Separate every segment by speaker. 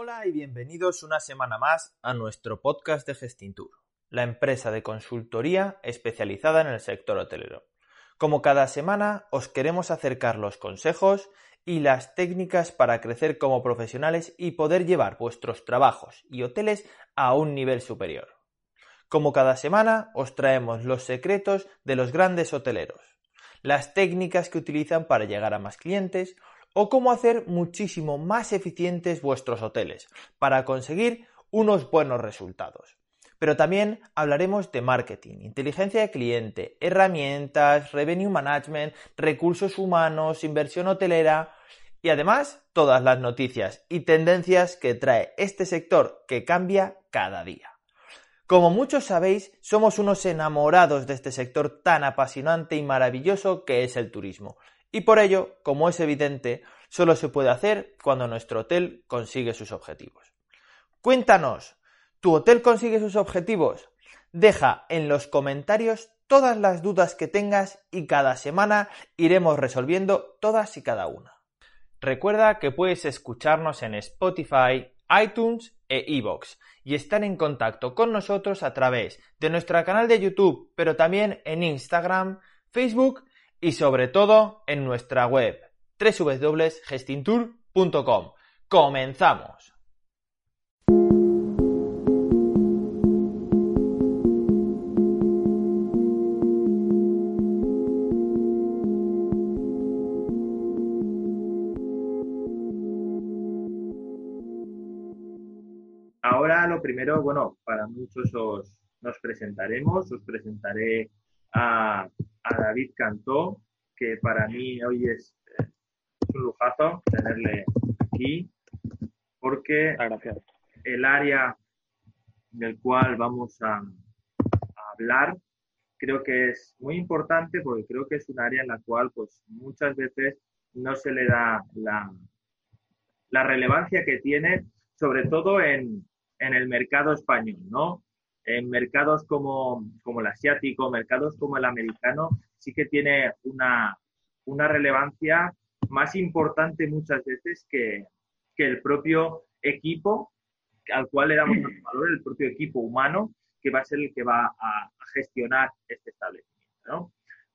Speaker 1: Hola y bienvenidos una semana más a nuestro podcast de Gestintur, la empresa de consultoría especializada en el sector hotelero. Como cada semana, os queremos acercar los consejos y las técnicas para crecer como profesionales y poder llevar vuestros trabajos y hoteles a un nivel superior. Como cada semana, os traemos los secretos de los grandes hoteleros, las técnicas que utilizan para llegar a más clientes o cómo hacer muchísimo más eficientes vuestros hoteles para conseguir unos buenos resultados. Pero también hablaremos de marketing, inteligencia de cliente, herramientas, revenue management, recursos humanos, inversión hotelera y además todas las noticias y tendencias que trae este sector que cambia cada día. Como muchos sabéis, somos unos enamorados de este sector tan apasionante y maravilloso que es el turismo. Y por ello, como es evidente, solo se puede hacer cuando nuestro hotel consigue sus objetivos. Cuéntanos, ¿tu hotel consigue sus objetivos? Deja en los comentarios todas las dudas que tengas y cada semana iremos resolviendo todas y cada una. Recuerda que puedes escucharnos en Spotify, iTunes e iVoox y estar en contacto con nosotros a través de nuestro canal de YouTube, pero también en Instagram, Facebook y sobre todo en nuestra web www.gestintour.com. ¡Comenzamos!
Speaker 2: lo primero, bueno, para muchos os, nos presentaremos, os presentaré a, David Cantó, que para mí hoy es, un lujazo tenerle aquí, porque el área del cual vamos a, hablar creo que es muy importante porque creo que es un área en la cual pues muchas veces no se le da la, la relevancia que tiene, sobre todo en, en el mercado español, ¿no? En mercados como, como el asiático, mercados como el americano, sí que tiene una, una relevancia más importante muchas veces que, que el propio equipo al cual le damos valor, el propio equipo humano, que va a ser el que va a, gestionar este establecimiento. ¿no?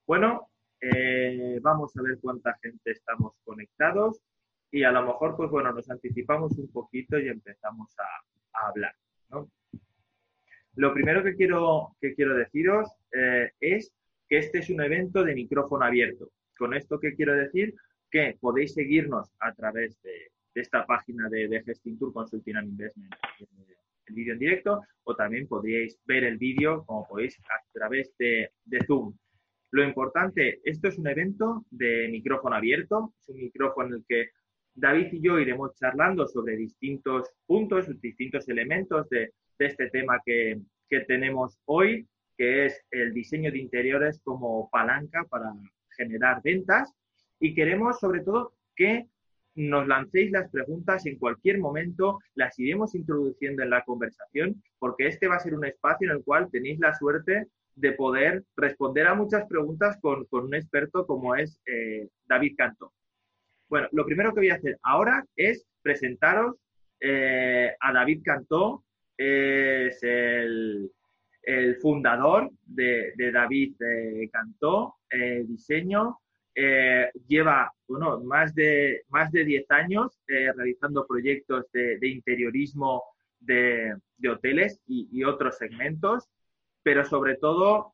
Speaker 2: Bueno, eh, vamos a ver cuánta gente estamos conectados y a lo mejor, pues bueno, nos anticipamos un poquito y empezamos a, hablar. Lo primero que quiero, que quiero deciros eh, es que este es un evento de micrófono abierto. Con esto que quiero decir que podéis seguirnos a través de, esta página de, de Tour Consulting and Investment, eh, el vídeo en directo, o también podríais ver el vídeo, como podéis, a través de Zoom. Lo importante, esto es un evento de micrófono abierto, es un micrófono en el que David y yo iremos charlando sobre distintos puntos, distintos elementos de, este tema que, tenemos hoy, que es el diseño de interiores como palanca para generar ventas. Y queremos sobre todo que nos lancéis las preguntas en cualquier momento, las iremos introduciendo en la conversación, porque este va a ser un espacio en el cual tenéis la suerte de poder responder a muchas preguntas con, un experto como es eh, David Canto. Bueno, lo primero que voy a hacer ahora es presentaros eh, a David Cantó, es el, fundador de, David eh, Cantó, eh, diseño. lleva bueno, más, de, más de 10 años realizando proyectos de, interiorismo de, hoteles y, otros segmentos pero sobre todo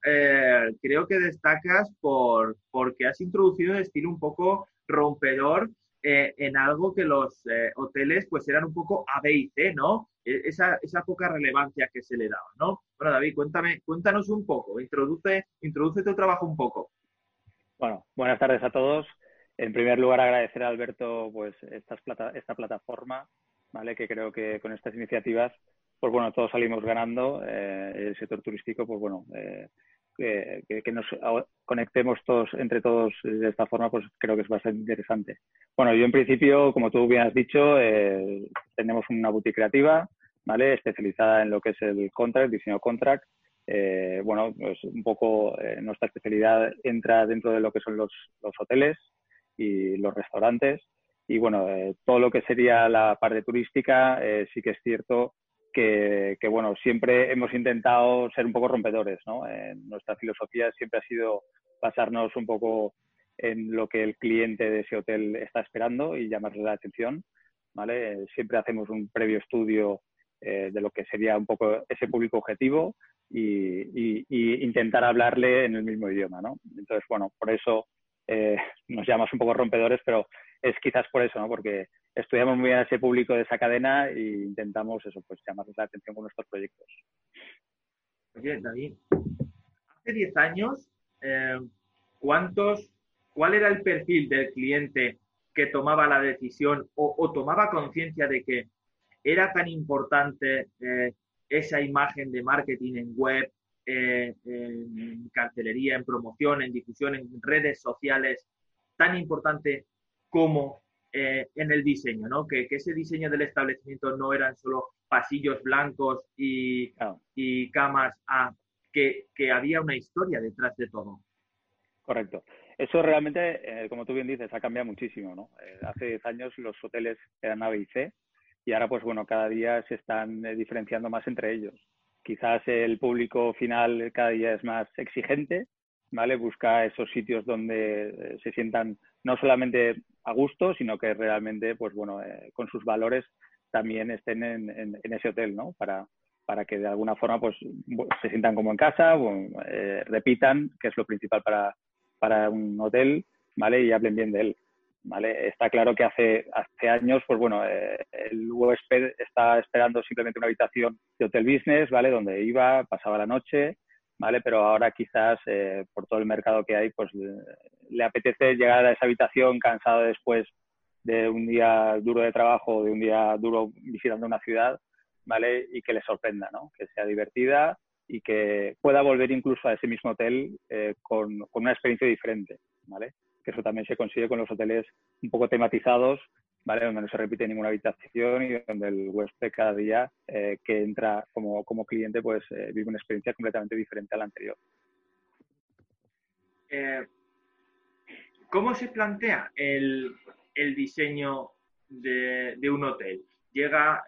Speaker 2: creo que destacas por, porque has introducido un estilo un poco rompedor eh, en algo que los eh, hoteles pues eran un poco A, B y C, ¿no? E, esa, esa, poca relevancia que se le daba, ¿no? Bueno, David, cuéntame, cuéntanos un poco, introduce, introduce tu trabajo un poco.
Speaker 3: Bueno, buenas tardes a todos. En primer lugar, agradecer a Alberto pues estas plata, esta plataforma, ¿vale? Que creo que con estas iniciativas, pues bueno, todos salimos ganando. Eh, el sector turístico, pues bueno, que, nos conectemos todos entre todos de esta forma, pues creo que es bastante interesante. Bueno, yo en principio, como tú bien has dicho, eh, tenemos una boutique creativa, ¿vale? Especializada en lo que es el contract, diseño contract. Eh, bueno, pues un poco eh, nuestra especialidad entra dentro de lo que son los, los hoteles y los restaurantes. Y bueno, todo lo que sería la parte turística, sí que es cierto que, bueno, siempre hemos intentado ser un poco rompedores, ¿no? nuestra filosofía siempre ha sido basarnos un poco en lo que el cliente de ese hotel está esperando y llamarle la atención, ¿vale? Siempre hacemos un previo estudio eh, de lo que sería un poco ese público objetivo y, intentar hablarle en el mismo idioma, ¿no? Entonces, bueno, por eso eh, nos llamamos un poco rompedores, pero es quizás por eso, ¿no? Porque estudiamos muy bien a ese público de esa cadena e intentamos eso, pues llamarles la atención con nuestros proyectos.
Speaker 2: Oye, David, hace 10 años, eh, ¿cuántos, cuál era el perfil del cliente que tomaba la decisión o, tomaba conciencia de que era tan importante eh, esa imagen de marketing en web, eh, en cartelería, en promoción, en difusión, en redes sociales, tan importante como eh, en el diseño, ¿no? Que, ese diseño del establecimiento no eran solo pasillos blancos y, y camas, a que, había una historia detrás de todo.
Speaker 3: Correcto. Eso realmente, eh, como tú bien dices, ha cambiado muchísimo, ¿no? Eh, hace 10 años los hoteles eran A, B y C y ahora, pues bueno, cada día se están diferenciando más entre ellos. Quizás el público final cada día es más exigente, ¿vale? Busca esos sitios donde se sientan no solamente a gusto, sino que realmente, pues bueno, eh, con sus valores también estén en, ese hotel, ¿no? Para, para que de alguna forma pues se sientan como en casa, eh, repitan, que es lo principal para, para un hotel, ¿vale? Y hablen bien de él, ¿vale? Está claro que hace, hace años, pues bueno, eh, el huésped está esperando simplemente una habitación de hotel business, ¿vale? Donde iba, pasaba la noche, ¿vale? Pero ahora quizás eh, por todo el mercado que hay, pues le apetece llegar a esa habitación cansado después de un día duro de trabajo, de un día duro visitando una ciudad, ¿vale? Y que le sorprenda, ¿no? Que sea divertida y que pueda volver incluso a ese mismo hotel eh, con, con, una experiencia diferente, ¿vale? Que eso también se consigue con los hoteles un poco tematizados Donde no se repite ninguna habitación y donde el huésped cada día eh, que entra como, como cliente pues eh, vive una experiencia completamente diferente a la anterior.
Speaker 2: Eh, ¿Cómo se plantea el, el diseño de, un hotel? Llega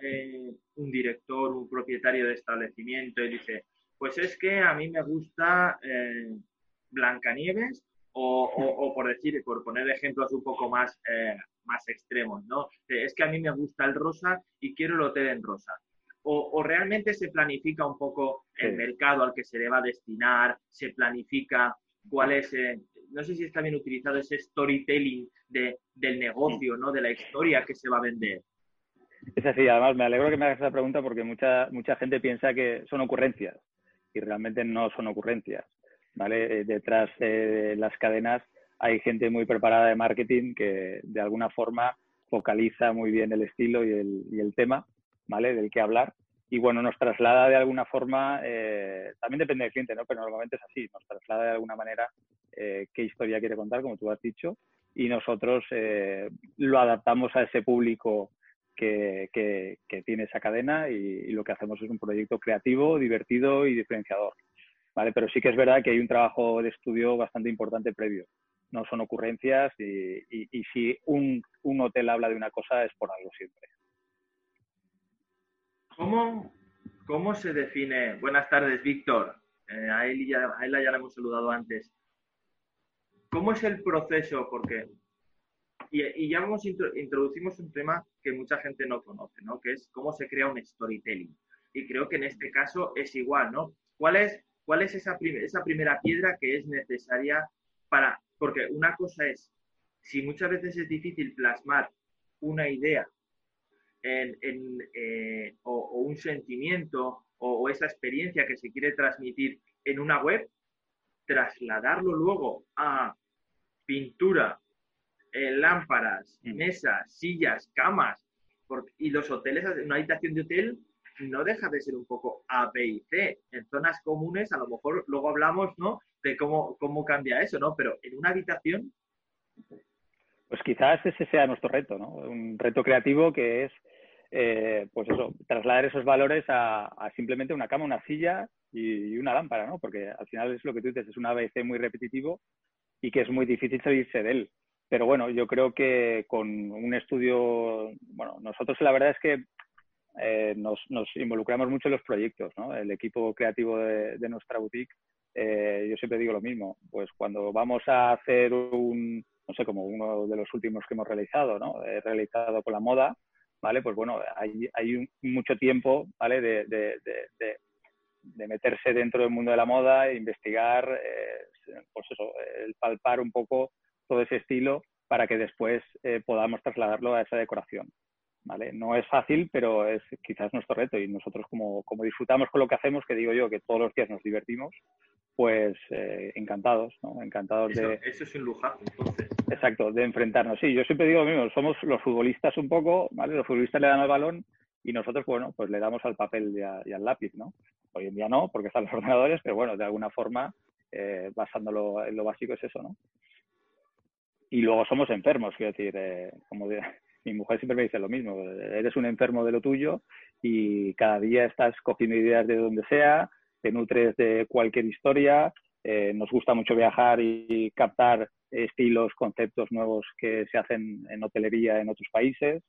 Speaker 2: un director, un propietario de establecimiento y dice, pues es que a mí me gusta Blancanieves o, o, por decir, por poner ejemplos un poco más más extremos, ¿no? Es que a mí me gusta el rosa y quiero el hotel en rosa. O, realmente se planifica un poco el mercado al que se le va a destinar, se planifica cuál es, eh, no sé si está bien utilizado ese storytelling de, del negocio, ¿no? De la historia que se va a vender.
Speaker 3: Es así, además me alegro que me hagas esa pregunta porque mucha, mucha gente piensa que son ocurrencias y realmente no son ocurrencias, ¿vale? Eh, detrás de las cadenas hay gente muy preparada de marketing que de alguna forma focaliza muy bien el estilo y el, tema, ¿vale? Del que hablar. Y bueno, nos traslada de alguna forma, eh, también depende del cliente, ¿no? Pero normalmente es así, nos traslada de alguna manera eh, qué historia quiere contar, como tú has dicho, y nosotros eh, lo adaptamos a ese público que, que, tiene esa cadena y, y, lo que hacemos es un proyecto creativo, divertido y diferenciador. ¿vale? Pero sí que es verdad que hay un trabajo de estudio bastante importante previo no son ocurrencias y, si un, hotel habla de una cosa es por algo siempre.
Speaker 2: ¿Cómo, cómo se define? Buenas tardes, Víctor. Eh, a, él ya, a ya le hemos saludado antes. ¿Cómo es el proceso? Porque, y, ya vamos, introducimos un tema que mucha gente no conoce, ¿no? Que es cómo se crea un storytelling. Y creo que en este caso es igual, ¿no? ¿Cuál es, cuál es esa, esa primera piedra que es necesaria para porque una cosa es, si muchas veces es difícil plasmar una idea en, eh, o, un sentimiento o, esa experiencia que se quiere transmitir en una web, trasladarlo luego a pintura, eh, lámparas, mm. mesas, sillas, camas, y los hoteles, una habitación de hotel no deja de ser un poco A, B y C. En zonas comunes, a lo mejor luego hablamos, ¿no? De cómo, cómo cambia eso, ¿no? Pero en una habitación...
Speaker 3: Pues quizás ese sea nuestro reto, ¿no? Un reto creativo que es, eh, pues eso, trasladar esos valores a, simplemente una cama, una silla y, una lámpara, ¿no? Porque al final es lo que tú dices, es un ABC muy repetitivo y que es muy difícil salirse de él. pero bueno, yo creo que con un estudio, bueno, nosotros la verdad es que eh, nos, involucramos mucho en los proyectos, ¿no? El equipo creativo de, nuestra boutique, eh, yo siempre digo lo mismo, pues cuando vamos a hacer un, no sé, como uno de los últimos que hemos realizado, ¿no? He realizado con la moda, ¿vale? Pues bueno, hay, hay mucho tiempo, ¿vale? De, de, de, meterse dentro del mundo de la moda, e investigar, eh, pues eso, el palpar un poco todo ese estilo para que después eh, podamos trasladarlo a esa decoración. ¿vale? No es fácil, pero es quizás nuestro reto y nosotros como, como disfrutamos con lo que hacemos, que digo yo que todos los días nos divertimos, pues eh, encantados, ¿no? Encantados
Speaker 2: de... Eso es un lujazo, entonces.
Speaker 3: Exacto, de enfrentarnos. Sí, yo siempre digo lo mismo, somos los futbolistas un poco, ¿vale? Los futbolistas le dan al balón y nosotros, bueno, pues le damos al papel y, al lápiz, ¿no? Hoy en día no, porque están los ordenadores, pero bueno, de alguna forma, eh, basándolo en lo básico es eso, ¿no? Y luego somos enfermos, quiero decir, eh, como mi mujer siempre me dice lo mismo, eres un enfermo de lo tuyo y cada día estás cogiendo ideas de donde sea, te nutres de cualquier historia, eh, nos gusta mucho viajar y captar estilos, conceptos nuevos que se hacen en hotelería en otros países,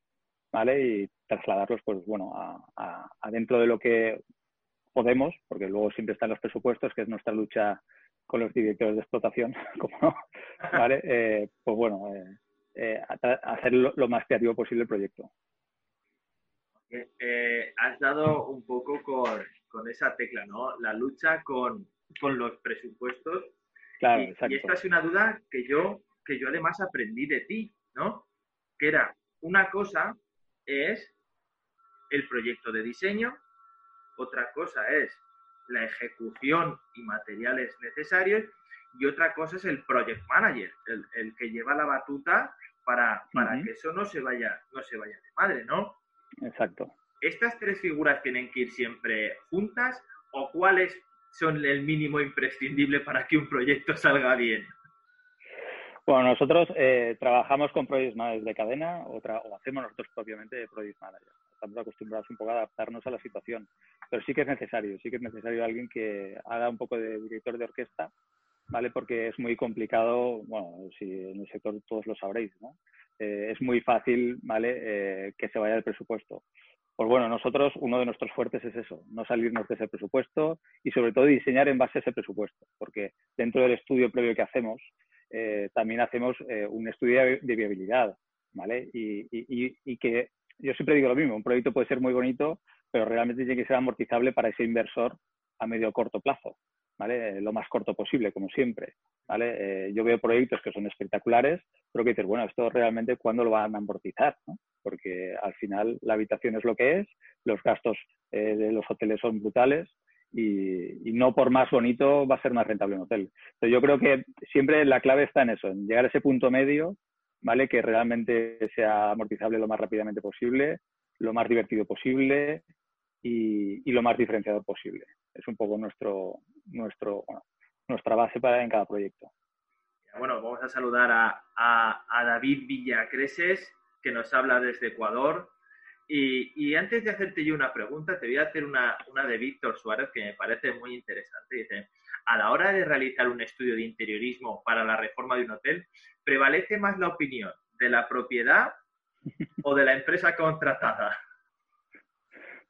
Speaker 3: ¿vale? Y trasladarlos, pues bueno, a, dentro de lo que podemos, porque luego siempre están los presupuestos, que es nuestra lucha con los directores de explotación, como ¿vale? Eh, pues bueno, eh, hacer lo, más creativo posible el proyecto.
Speaker 2: Has dado un poco con, con, esa tecla, ¿no? La lucha con, con los presupuestos.
Speaker 3: Claro,
Speaker 2: y,
Speaker 3: exacto.
Speaker 2: y esta es una duda que yo, que yo además aprendí de ti, ¿no? Que era, una cosa es el proyecto de diseño, otra cosa es la ejecución y materiales necesarios y otra cosa es el project manager, el, que lleva la batuta para, para que eso no se vaya no se vaya de madre, ¿no?
Speaker 3: Exacto.
Speaker 2: ¿Estas tres figuras tienen que ir siempre juntas o cuáles son el mínimo imprescindible para que un proyecto salga bien?
Speaker 3: Bueno, nosotros eh, trabajamos con project managers de cadena o, o hacemos nosotros propiamente project managers estamos acostumbrados un poco a adaptarnos a la situación. Pero sí que es necesario, sí que es necesario alguien que haga un poco de director de orquesta, ¿vale? Porque es muy complicado, bueno, si en el sector todos lo sabréis, ¿no? Eh, es muy fácil, ¿vale? Eh, que se vaya del presupuesto. Pues bueno, nosotros, uno de nuestros fuertes es eso, no salirnos de ese presupuesto y sobre todo diseñar en base a ese presupuesto, porque dentro del estudio previo que hacemos, eh, también hacemos un estudio de viabilidad, ¿vale? Y, y, y, que yo siempre digo lo mismo, un proyecto puede ser muy bonito, pero realmente tiene que ser amortizable para ese inversor a medio o corto plazo, ¿vale? Lo más corto posible, como siempre, ¿vale? Eh, yo veo proyectos que son espectaculares, pero que dices, bueno, esto realmente cuándo lo van a amortizar, ¿no? Porque al final la habitación es lo que es, los gastos eh, de los hoteles son brutales y, y, no por más bonito va a ser más rentable un hotel. Entonces yo creo que siempre la clave está en eso, en llegar a ese punto medio ¿vale? Que realmente sea amortizable lo más rápidamente posible, lo más divertido posible y, lo más diferenciador posible. Es un poco nuestro, nuestro, nuestra base para en cada proyecto.
Speaker 2: Bueno, vamos a saludar a, a, David Villacreses, que nos habla desde Ecuador. Y, y, antes de hacerte yo una pregunta, te voy a hacer una, una de Víctor Suárez que me parece muy interesante. Dice, a la hora de realizar un estudio de interiorismo para la reforma de un hotel, ¿prevalece más la opinión de la propiedad o de la empresa contratada?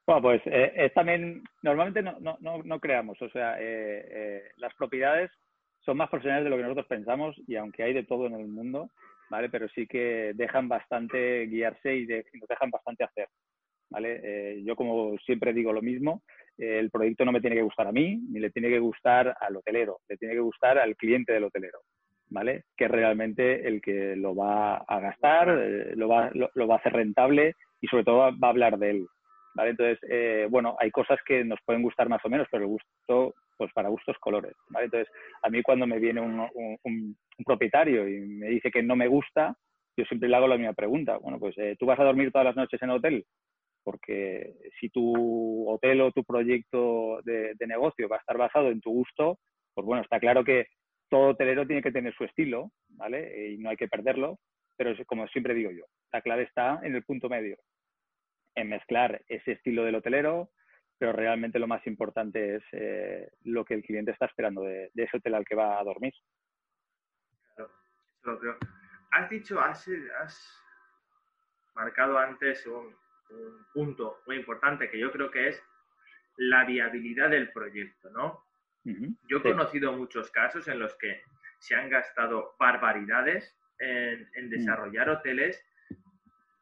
Speaker 3: Bueno, pues eh, es también, normalmente no, no, no, creamos, o sea, eh, eh, las propiedades son más profesionales de lo que nosotros pensamos y aunque hay de todo en el mundo, ¿vale? Pero sí que dejan bastante guiarse y, nos dejan bastante hacer, ¿vale? yo como siempre digo lo mismo, el proyecto no me tiene que gustar a mí, ni le tiene que gustar al hotelero, le tiene que gustar al cliente del hotelero. ¿vale? Que es realmente el que lo va a gastar, eh, lo, va, lo, va a hacer rentable y sobre todo va, a hablar de él, ¿vale? Entonces, eh, bueno, hay cosas que nos pueden gustar más o menos, pero el gusto, pues para gustos colores, ¿vale? Entonces, a mí cuando me viene un, un, propietario y me dice que no me gusta, yo siempre le hago la misma pregunta. Bueno, pues eh, tú vas a dormir todas las noches en el hotel, porque si tu hotel o tu proyecto de, de, negocio va a estar basado en tu gusto, pues bueno, está claro que todo hotelero tiene que tener su estilo, ¿vale? Y no hay que perderlo, pero como siempre digo yo, la clave está en el punto medio, en mezclar ese estilo del hotelero, pero realmente lo más importante es eh, lo que el cliente está esperando de, ese hotel al que va a dormir.
Speaker 2: Claro, eso lo creo. has dicho, has, marcado antes un, punto muy importante que yo creo que es la viabilidad del proyecto, ¿no? Yo he conocido muchos casos en los que se han gastado barbaridades en, mm. desarrollar hoteles,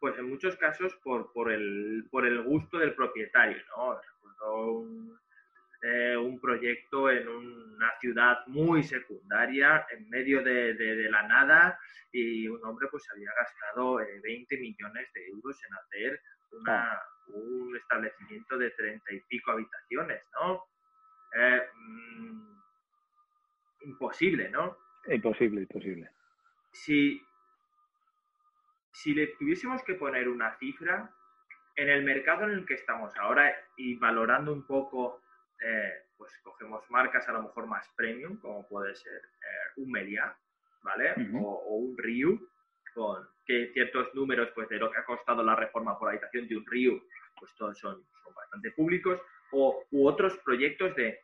Speaker 2: pues en muchos casos por, por, el, por el gusto del propietario, ¿no? un, eh, un proyecto en una ciudad muy secundaria, en medio de, de, la nada, y un hombre pues había gastado 20 eh, millones de euros en hacer una, ah. un establecimiento de 30 y pico habitaciones, ¿no? Eh, mm, imposible, ¿no?
Speaker 3: Imposible, imposible.
Speaker 2: Si, si le tuviésemos que poner una cifra, en el mercado en el que estamos ahora y valorando un poco, eh, pues cogemos marcas a lo mejor más premium, como puede ser eh, un Melia, ¿vale? o, un Ryu, con que ciertos números pues de lo que ha costado la reforma por habitación de un Ryu, pues todos son, son bastante públicos, o u otros proyectos de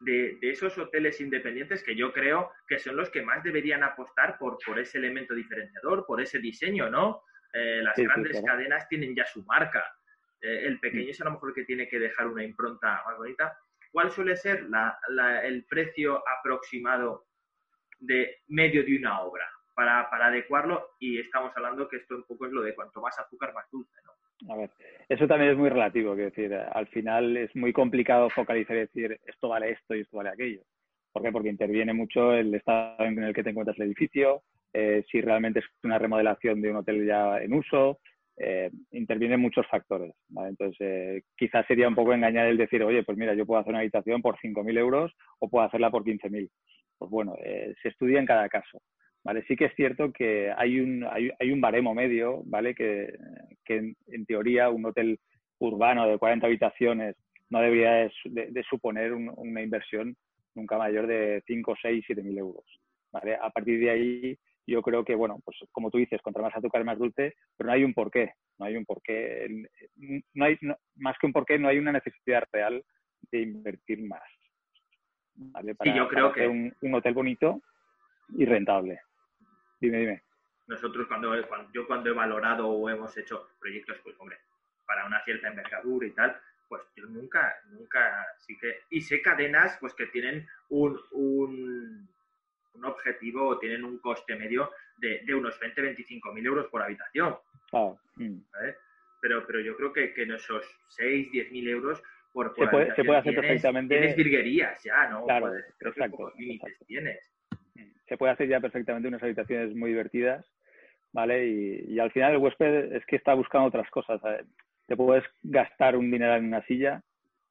Speaker 2: de, esos hoteles independientes que yo creo que son los que más deberían apostar por, por ese elemento diferenciador, por ese diseño, ¿no? Eh, las grandes cadenas tienen ya su marca. Eh, el pequeño mm. es a lo mejor que tiene que dejar una impronta más bonita. ¿Cuál suele ser el precio aproximado de medio de una obra para, para adecuarlo? Y estamos hablando que esto un poco es lo de cuanto más azúcar, más dulce, ¿no?
Speaker 3: A ver, eso también es muy relativo, es decir, al final es muy complicado focalizar y decir esto vale esto y esto vale aquello. ¿Por qué? Porque interviene mucho el estado en el que te encuentras el edificio, eh, si realmente es una remodelación de un hotel ya en uso, eh, intervienen muchos factores. Entonces, eh, quizás sería un poco engañar el decir, oye, pues mira, yo puedo hacer una habitación por 5.000 euros o puedo hacerla por 15.000. Pues bueno, se estudia en cada caso. ¿Vale? Sí que es cierto que hay un, hay, hay un baremo medio, ¿vale? Que, que en, teoría un hotel urbano de 40 habitaciones no debería de, suponer una inversión nunca mayor de 5, 6, 7 mil euros, ¿vale? A partir de ahí yo creo que, bueno, pues como tú dices, contra más azúcar más dulce, pero no hay un porqué, no hay un porqué, no hay, más que un porqué, no hay una necesidad real de invertir más. ¿vale?
Speaker 2: Para, yo creo que
Speaker 3: un, un, hotel bonito y rentable. Dime, dime.
Speaker 2: Nosotros cuando, yo cuando he valorado o hemos hecho proyectos, pues hombre, para una cierta envergadura y tal, pues yo nunca, nunca, sí que, y sé cadenas pues que tienen un, un, un objetivo o tienen un coste medio de, de unos 20, 25 mil euros por habitación.
Speaker 3: Ah, mm.
Speaker 2: Pero, pero yo creo que, que en esos 6, 10 mil euros por,
Speaker 3: por se, puede, se puede hacer perfectamente.
Speaker 2: Tienes virguerías ya, ¿no?
Speaker 3: Claro, exacto,
Speaker 2: tienes
Speaker 3: se puede hacer ya perfectamente unas habitaciones muy divertidas, ¿vale? Y, al final el huésped es que está buscando otras cosas. Te puedes gastar un dinero en una silla,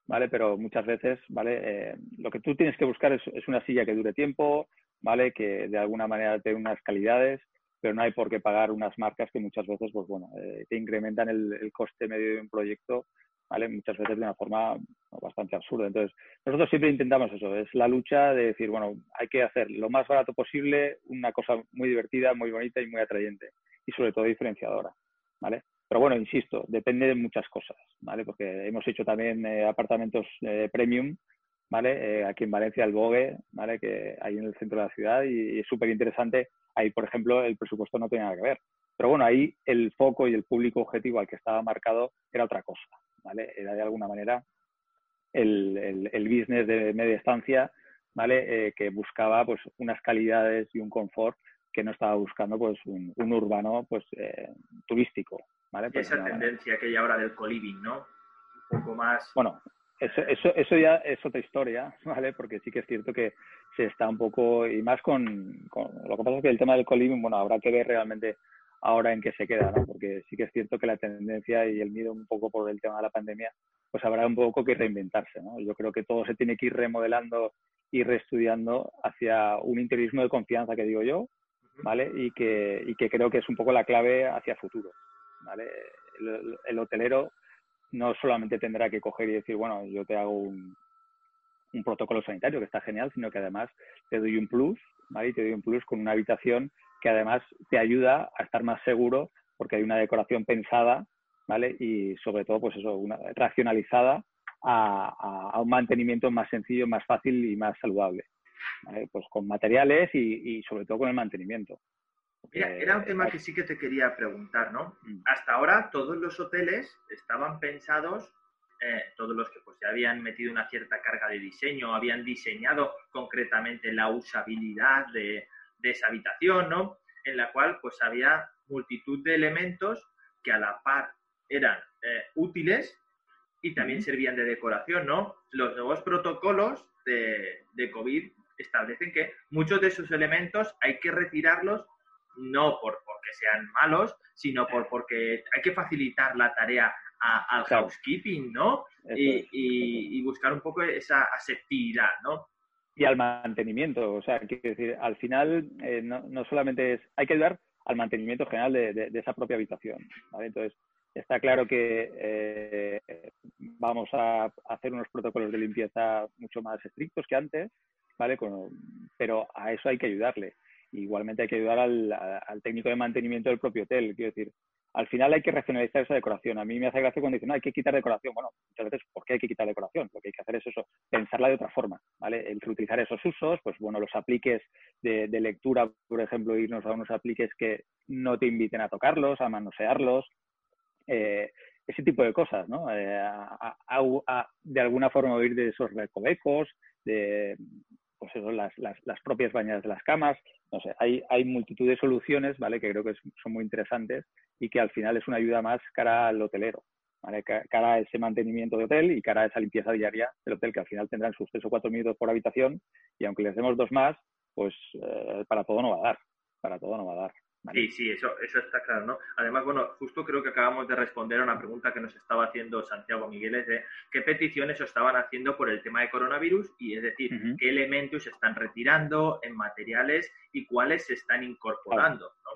Speaker 3: ¿vale? Pero muchas veces, ¿vale? Eh, lo que tú tienes que buscar es, una silla que dure tiempo, ¿vale? Que de alguna manera tenga unas calidades, pero no hay por qué pagar unas marcas que muchas veces, pues bueno, eh, te incrementan el, el, coste medio de un proyecto ¿vale? Muchas veces de una forma bastante absurda. Entonces, nosotros siempre intentamos eso, es la lucha de decir, bueno, hay que hacer lo más barato posible, una cosa muy divertida, muy bonita y muy atrayente, y sobre todo diferenciadora, ¿vale? Pero bueno, insisto, depende de muchas cosas, ¿vale? Porque hemos hecho también eh, apartamentos eh, premium, ¿vale? Eh, aquí en Valencia, el Bogue, ¿vale? Que hay en el centro de la ciudad y, es súper interesante. Ahí, por ejemplo, el presupuesto no tiene nada que ver. Pero bueno, ahí el foco y el público objetivo al que estaba marcado era otra cosa, ¿vale? Era de alguna manera el, el, business de media estancia, ¿vale? Eh, que buscaba pues unas calidades y un confort que no estaba buscando pues un, urbano pues eh, turístico, ¿vale?
Speaker 2: Esa tendencia que hay ahora del co-living, ¿no? Un poco más...
Speaker 3: Bueno, eso, eso, eso, ya es otra historia, ¿vale? Porque sí que es cierto que se está un poco, y más con, con lo que pasa es que el tema del co-living, bueno, habrá que ver realmente ahora en qué se queda, ¿no? Porque sí que es cierto que la tendencia y el miedo un poco por el tema de la pandemia, pues habrá un poco que reinventarse, ¿no? Yo creo que todo se tiene que ir remodelando y reestudiando hacia un interiorismo de confianza, que digo yo, ¿vale? Y que, y que creo que es un poco la clave hacia futuro, ¿vale? El, hotelero no solamente tendrá que coger y decir, bueno, yo te hago un, un protocolo sanitario que está genial, sino que además te doy un plus, ¿vale? Y te doy un plus con una habitación que además te ayuda a estar más seguro porque hay una decoración pensada, ¿vale? Y sobre todo, pues eso, una, racionalizada a, a, un mantenimiento más sencillo, más fácil y más saludable. ¿vale? Pues con materiales y, y, sobre todo con el mantenimiento.
Speaker 2: Mira, era un tema que sí que te quería preguntar, ¿no? Mm. Hasta ahora todos los hoteles estaban pensados, eh, todos los que pues ya habían metido una cierta carga de diseño, habían diseñado concretamente la usabilidad de, esa habitación, ¿no? En la cual pues había multitud de elementos que a la par eran eh, útiles y también servían de decoración, ¿no? Los nuevos protocolos de, de COVID establecen que muchos de esos elementos hay que retirarlos no por porque sean malos, sino por porque hay que facilitar la tarea al housekeeping, ¿no? Y, buscar un poco esa aseptividad, ¿no?
Speaker 3: Y al mantenimiento, o sea, quiero decir, al final eh, no, solamente es, hay que ayudar al mantenimiento general de, esa propia habitación, ¿vale? Entonces, está claro que eh, vamos a hacer unos protocolos de limpieza mucho más estrictos que antes, ¿vale? pero a eso hay que ayudarle. Igualmente hay que ayudar al, técnico de mantenimiento del propio hotel. Quiero decir, al final hay que racionalizar esa decoración. A mí me hace gracia cuando dicen, no, hay que quitar decoración. Bueno, muchas veces, ¿por qué hay que quitar decoración? Lo que hay que hacer es eso, pensarla de otra forma, ¿vale? El reutilizar esos usos, pues bueno, los apliques de, lectura, por ejemplo, irnos a unos apliques que no te inviten a tocarlos, a manosearlos, eh, ese tipo de cosas, ¿no? Eh, de alguna forma huir de esos recovecos, de, pues eso, las, las, las, propias bañadas de las camas. No sé, hay, hay multitud de soluciones, ¿vale? Que creo que son muy interesantes y que al final es una ayuda más cara al hotelero, ¿vale? Cara a ese mantenimiento de hotel y cara a esa limpieza diaria del hotel, que al final tendrán sus tres o cuatro minutos por habitación y aunque les demos dos más, pues eh, para todo no va a dar, para todo no va a dar.
Speaker 2: Sí, sí, eso, eso está claro, ¿no? Además, bueno, justo creo que acabamos de responder a una pregunta que nos estaba haciendo Santiago Migueles de qué peticiones estaban haciendo por el tema de coronavirus y es decir, qué elementos se están retirando en materiales y cuáles se están incorporando, ¿no?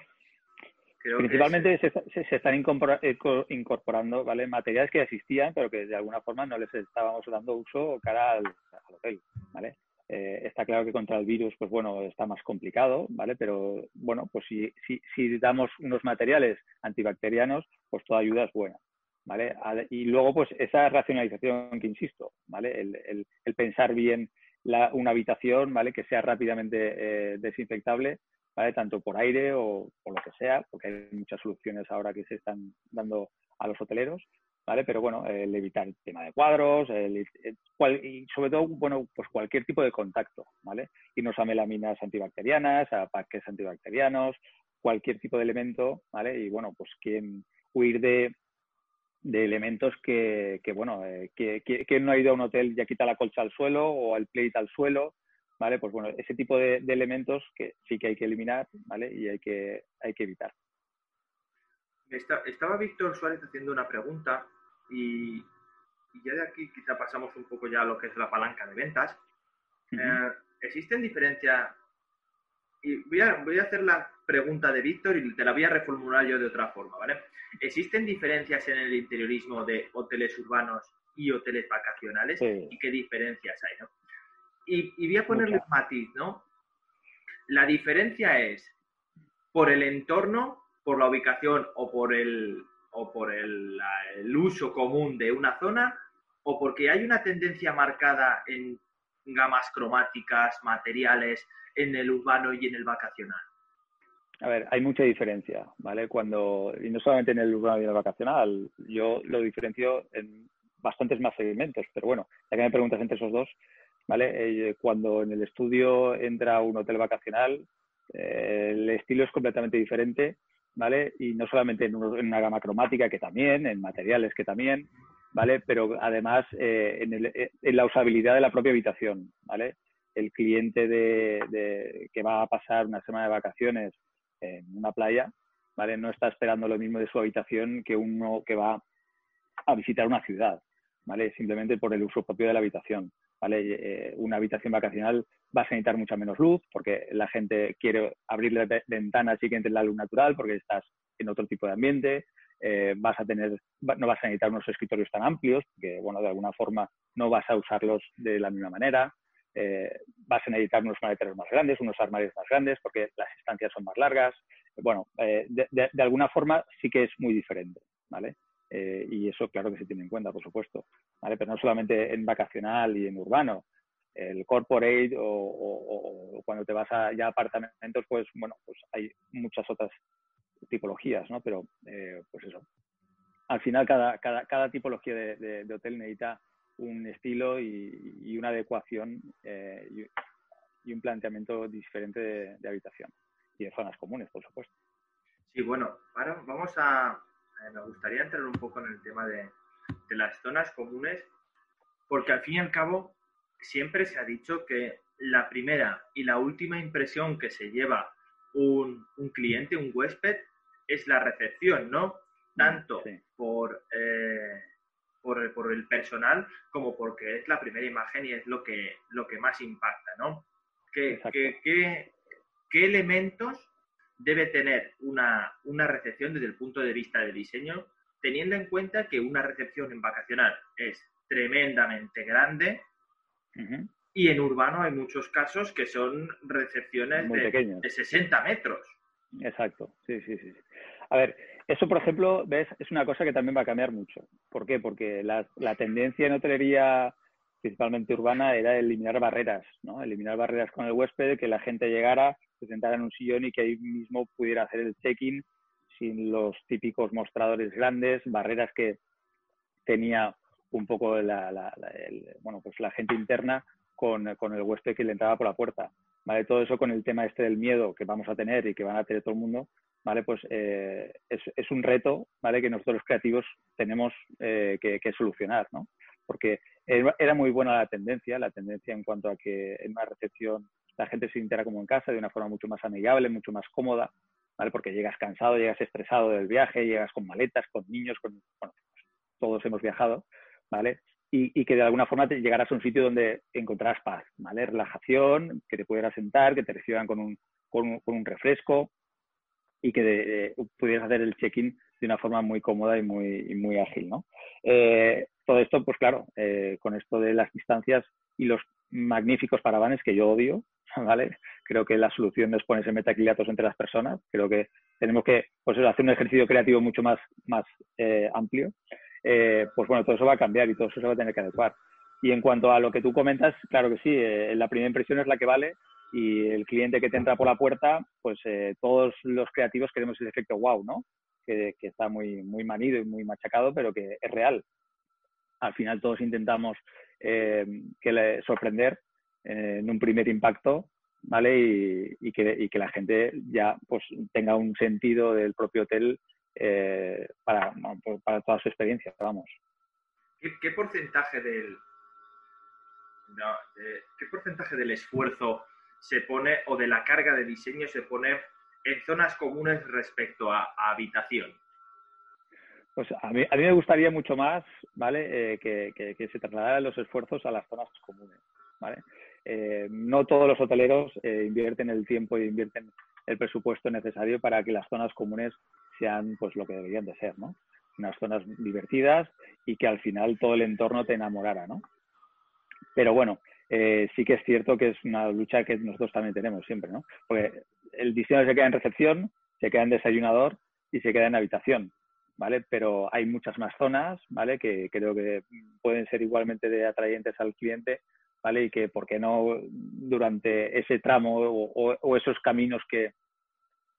Speaker 3: Principalmente se, están eh, incorporando ¿vale? materiales que existían, pero que de alguna forma no les estábamos dando uso cara al, al hotel. ¿vale? Eh, está claro que contra el virus, pues bueno, está más complicado, ¿vale? Pero bueno, pues si, si, si damos unos materiales antibacterianos, pues toda ayuda es buena, ¿vale? Y luego, pues esa racionalización que insisto, ¿vale? El, el, pensar bien la, una habitación, ¿vale? Que sea rápidamente eh, desinfectable, ¿vale? Tanto por aire o por lo que sea, porque hay muchas soluciones ahora que se están dando a los hoteleros, ¿vale? Pero bueno, el evitar el tema de cuadros, y sobre todo, bueno, pues cualquier tipo de contacto, ¿vale? Irnos a melaminas antibacterianas, a parques antibacterianos, cualquier tipo de elemento, ¿vale? Y bueno, pues quien huir de, de elementos que, que bueno, eh, que, que, no ha ido a un hotel y ya quita la colcha al suelo o el plate al suelo, ¿vale? Pues bueno, ese tipo de, de, elementos que sí que hay que eliminar, ¿vale? Y hay que, hay que evitar
Speaker 2: estaba Víctor Suárez haciendo una pregunta y, ya de aquí quizá pasamos un poco ya a lo que es la palanca de ventas. Eh, ¿Existen diferencias? Y voy a, voy a hacer la pregunta de Víctor y te la voy a reformular yo de otra forma, ¿vale? ¿Existen diferencias en el interiorismo de hoteles urbanos y hoteles vacacionales? ¿Y qué diferencias hay, no? Y, y voy a ponerle un matiz, ¿no? La diferencia es por el entorno por la ubicación o por el, o por el, uso común de una zona o porque hay una tendencia marcada en gamas cromáticas, materiales, en el urbano y en el vacacional?
Speaker 3: A ver, hay mucha diferencia, ¿vale? Cuando, y no solamente en el urbano y en el vacacional, yo lo diferencio en bastantes más segmentos, pero bueno, ya que me preguntas entre esos dos, ¿vale? Eh, cuando en el estudio entra un hotel vacacional, eh, el estilo es completamente diferente ¿vale? Y no solamente en, una gama cromática, que también, en materiales, que también, ¿vale? Pero además eh, en, eh, en, la usabilidad de la propia habitación, ¿vale? El cliente de, que va a pasar una semana de vacaciones en una playa, ¿vale? No está esperando lo mismo de su habitación que uno que va a visitar una ciudad, ¿vale? Simplemente por el uso propio de la habitación. ¿vale? Eh, una habitación vacacional va a necesitar mucha menos luz porque la gente quiere abrir las ventanas y que entre la luz natural porque estás en otro tipo de ambiente. Eh, vas a tener, no vas a necesitar unos escritorios tan amplios porque, bueno, de alguna forma no vas a usarlos de la misma manera. Eh, vas a necesitar unos maleteros más grandes, unos armarios más grandes porque las estancias son más largas. Bueno, de, de, alguna forma sí que es muy diferente, ¿vale? Eh, y eso claro que se tiene en cuenta, por supuesto, ¿vale? Pero no solamente en vacacional y en urbano, el corporate o, cuando te vas a ya apartamentos, pues bueno, pues hay muchas otras tipologías, ¿no? Pero eh, pues eso. Al final cada, cada, cada tipología de, hotel necesita un estilo y, una adecuación eh, y, un planteamiento diferente de, habitación y de zonas comunes, por supuesto.
Speaker 2: Sí, bueno, ahora vamos a, eh, me gustaría entrar un poco en el tema de, de las zonas comunes, porque al fin y al cabo siempre se ha dicho que la primera y la última impresión que se lleva un, cliente, un huésped, es la recepción, ¿no? Tanto por, eh, por, por, el personal como porque es la primera imagen y es lo que, lo que más impacta, ¿no? ¿Qué, qué, qué, elementos debe tener una, una recepción desde el punto de vista de diseño, teniendo en cuenta que una recepción en vacacional es tremendamente grande, y en urbano hay muchos casos que son recepciones de, de, 60 metros.
Speaker 3: Exacto, sí, sí, sí. A ver, eso, por ejemplo, ves, es una cosa que también va a cambiar mucho. ¿Por qué? Porque la, tendencia en hotelería, principalmente urbana, era eliminar barreras, ¿no? Eliminar barreras con el huésped, que la gente llegara, se sentara en un sillón y que ahí mismo pudiera hacer el check-in sin los típicos mostradores grandes, barreras que tenía un poco la, bueno, pues la gente interna con, el huésped que le entraba por la puerta. ¿vale? Todo eso con el tema este del miedo que vamos a tener y que van a tener todo el mundo, ¿vale? Pues eh, es, un reto, ¿vale? Que nosotros creativos tenemos eh, que, solucionar, ¿no? Porque era muy buena la tendencia, la tendencia en cuanto a que en una recepción la gente se sintiera como en casa de una forma mucho más amigable, mucho más cómoda, ¿vale? Porque llegas cansado, llegas estresado del viaje, llegas con maletas, con niños, con, bueno, todos hemos viajado, ¿vale? Y, que de alguna forma te llegaras a un sitio donde encontrarás paz, ¿vale? Relajación, que te pudieras sentar, que te reciban con un, con un, refresco y que pudieras hacer el check-in de una forma muy cómoda y muy, muy ágil, ¿no? Eh, todo esto, pues claro, eh, con esto de las distancias y los magníficos paravanes que yo odio, ¿vale? Creo que la solución es ponerse metaquiliatos entre las personas. Creo que tenemos que pues, hacer un ejercicio creativo mucho más, más eh, amplio eh, pues bueno, todo eso va a cambiar y todo eso se va a tener que adecuar. Y en cuanto a lo que tú comentas, claro que sí, eh, la primera impresión es la que vale y el cliente que te entra por la puerta, pues eh, todos los creativos queremos el efecto wow, ¿no? Que, está muy, muy manido y muy machacado, pero que es real. Al final todos intentamos que le, sorprender en un primer impacto ¿vale? Y, que, y, que, la gente ya pues tenga un sentido del propio hotel eh, para, para toda su experiencia, vamos.
Speaker 2: ¿Qué, porcentaje del qué porcentaje del esfuerzo se pone o de la carga de diseño se pone en zonas comunes respecto a, habitación?
Speaker 3: Pues a mí, a mí, me gustaría mucho más, ¿vale? Eh, que, que, se trasladaran los esfuerzos a las zonas comunes, ¿vale? Eh, no todos los hoteleros invierten el tiempo y invierten el presupuesto necesario para que las zonas comunes sean pues lo que deberían de ser, ¿no? Unas zonas divertidas y que al final todo el entorno te enamorara, ¿no? Pero bueno, eh, sí que es cierto que es una lucha que nosotros también tenemos siempre, ¿no? Porque el diseño se queda en recepción, se queda en desayunador y se queda en habitación, ¿vale? Pero hay muchas más zonas, ¿vale? Que creo que pueden ser igualmente atrayentes al cliente, ¿vale? Y que, ¿por qué no durante ese tramo o esos caminos que,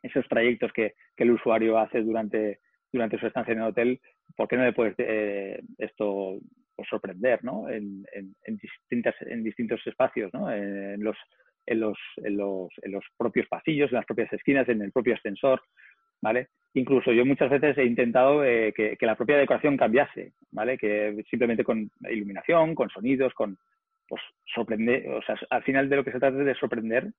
Speaker 3: esos trayectos que, el usuario hace durante, durante su estancia en el hotel, ¿por qué no le puedes eh, esto pues, sorprender ¿no? en, distintas, en distintos espacios, ¿no? en, los, en, los, en, los, en los propios pasillos, en las propias esquinas, en el propio ascensor? ¿Vale? Incluso yo muchas veces he intentado eh, que, la propia decoración cambiase, ¿vale? Que simplemente con iluminación, con sonidos, con pues sorprender, o sea, al final de lo que se trata es de sorprender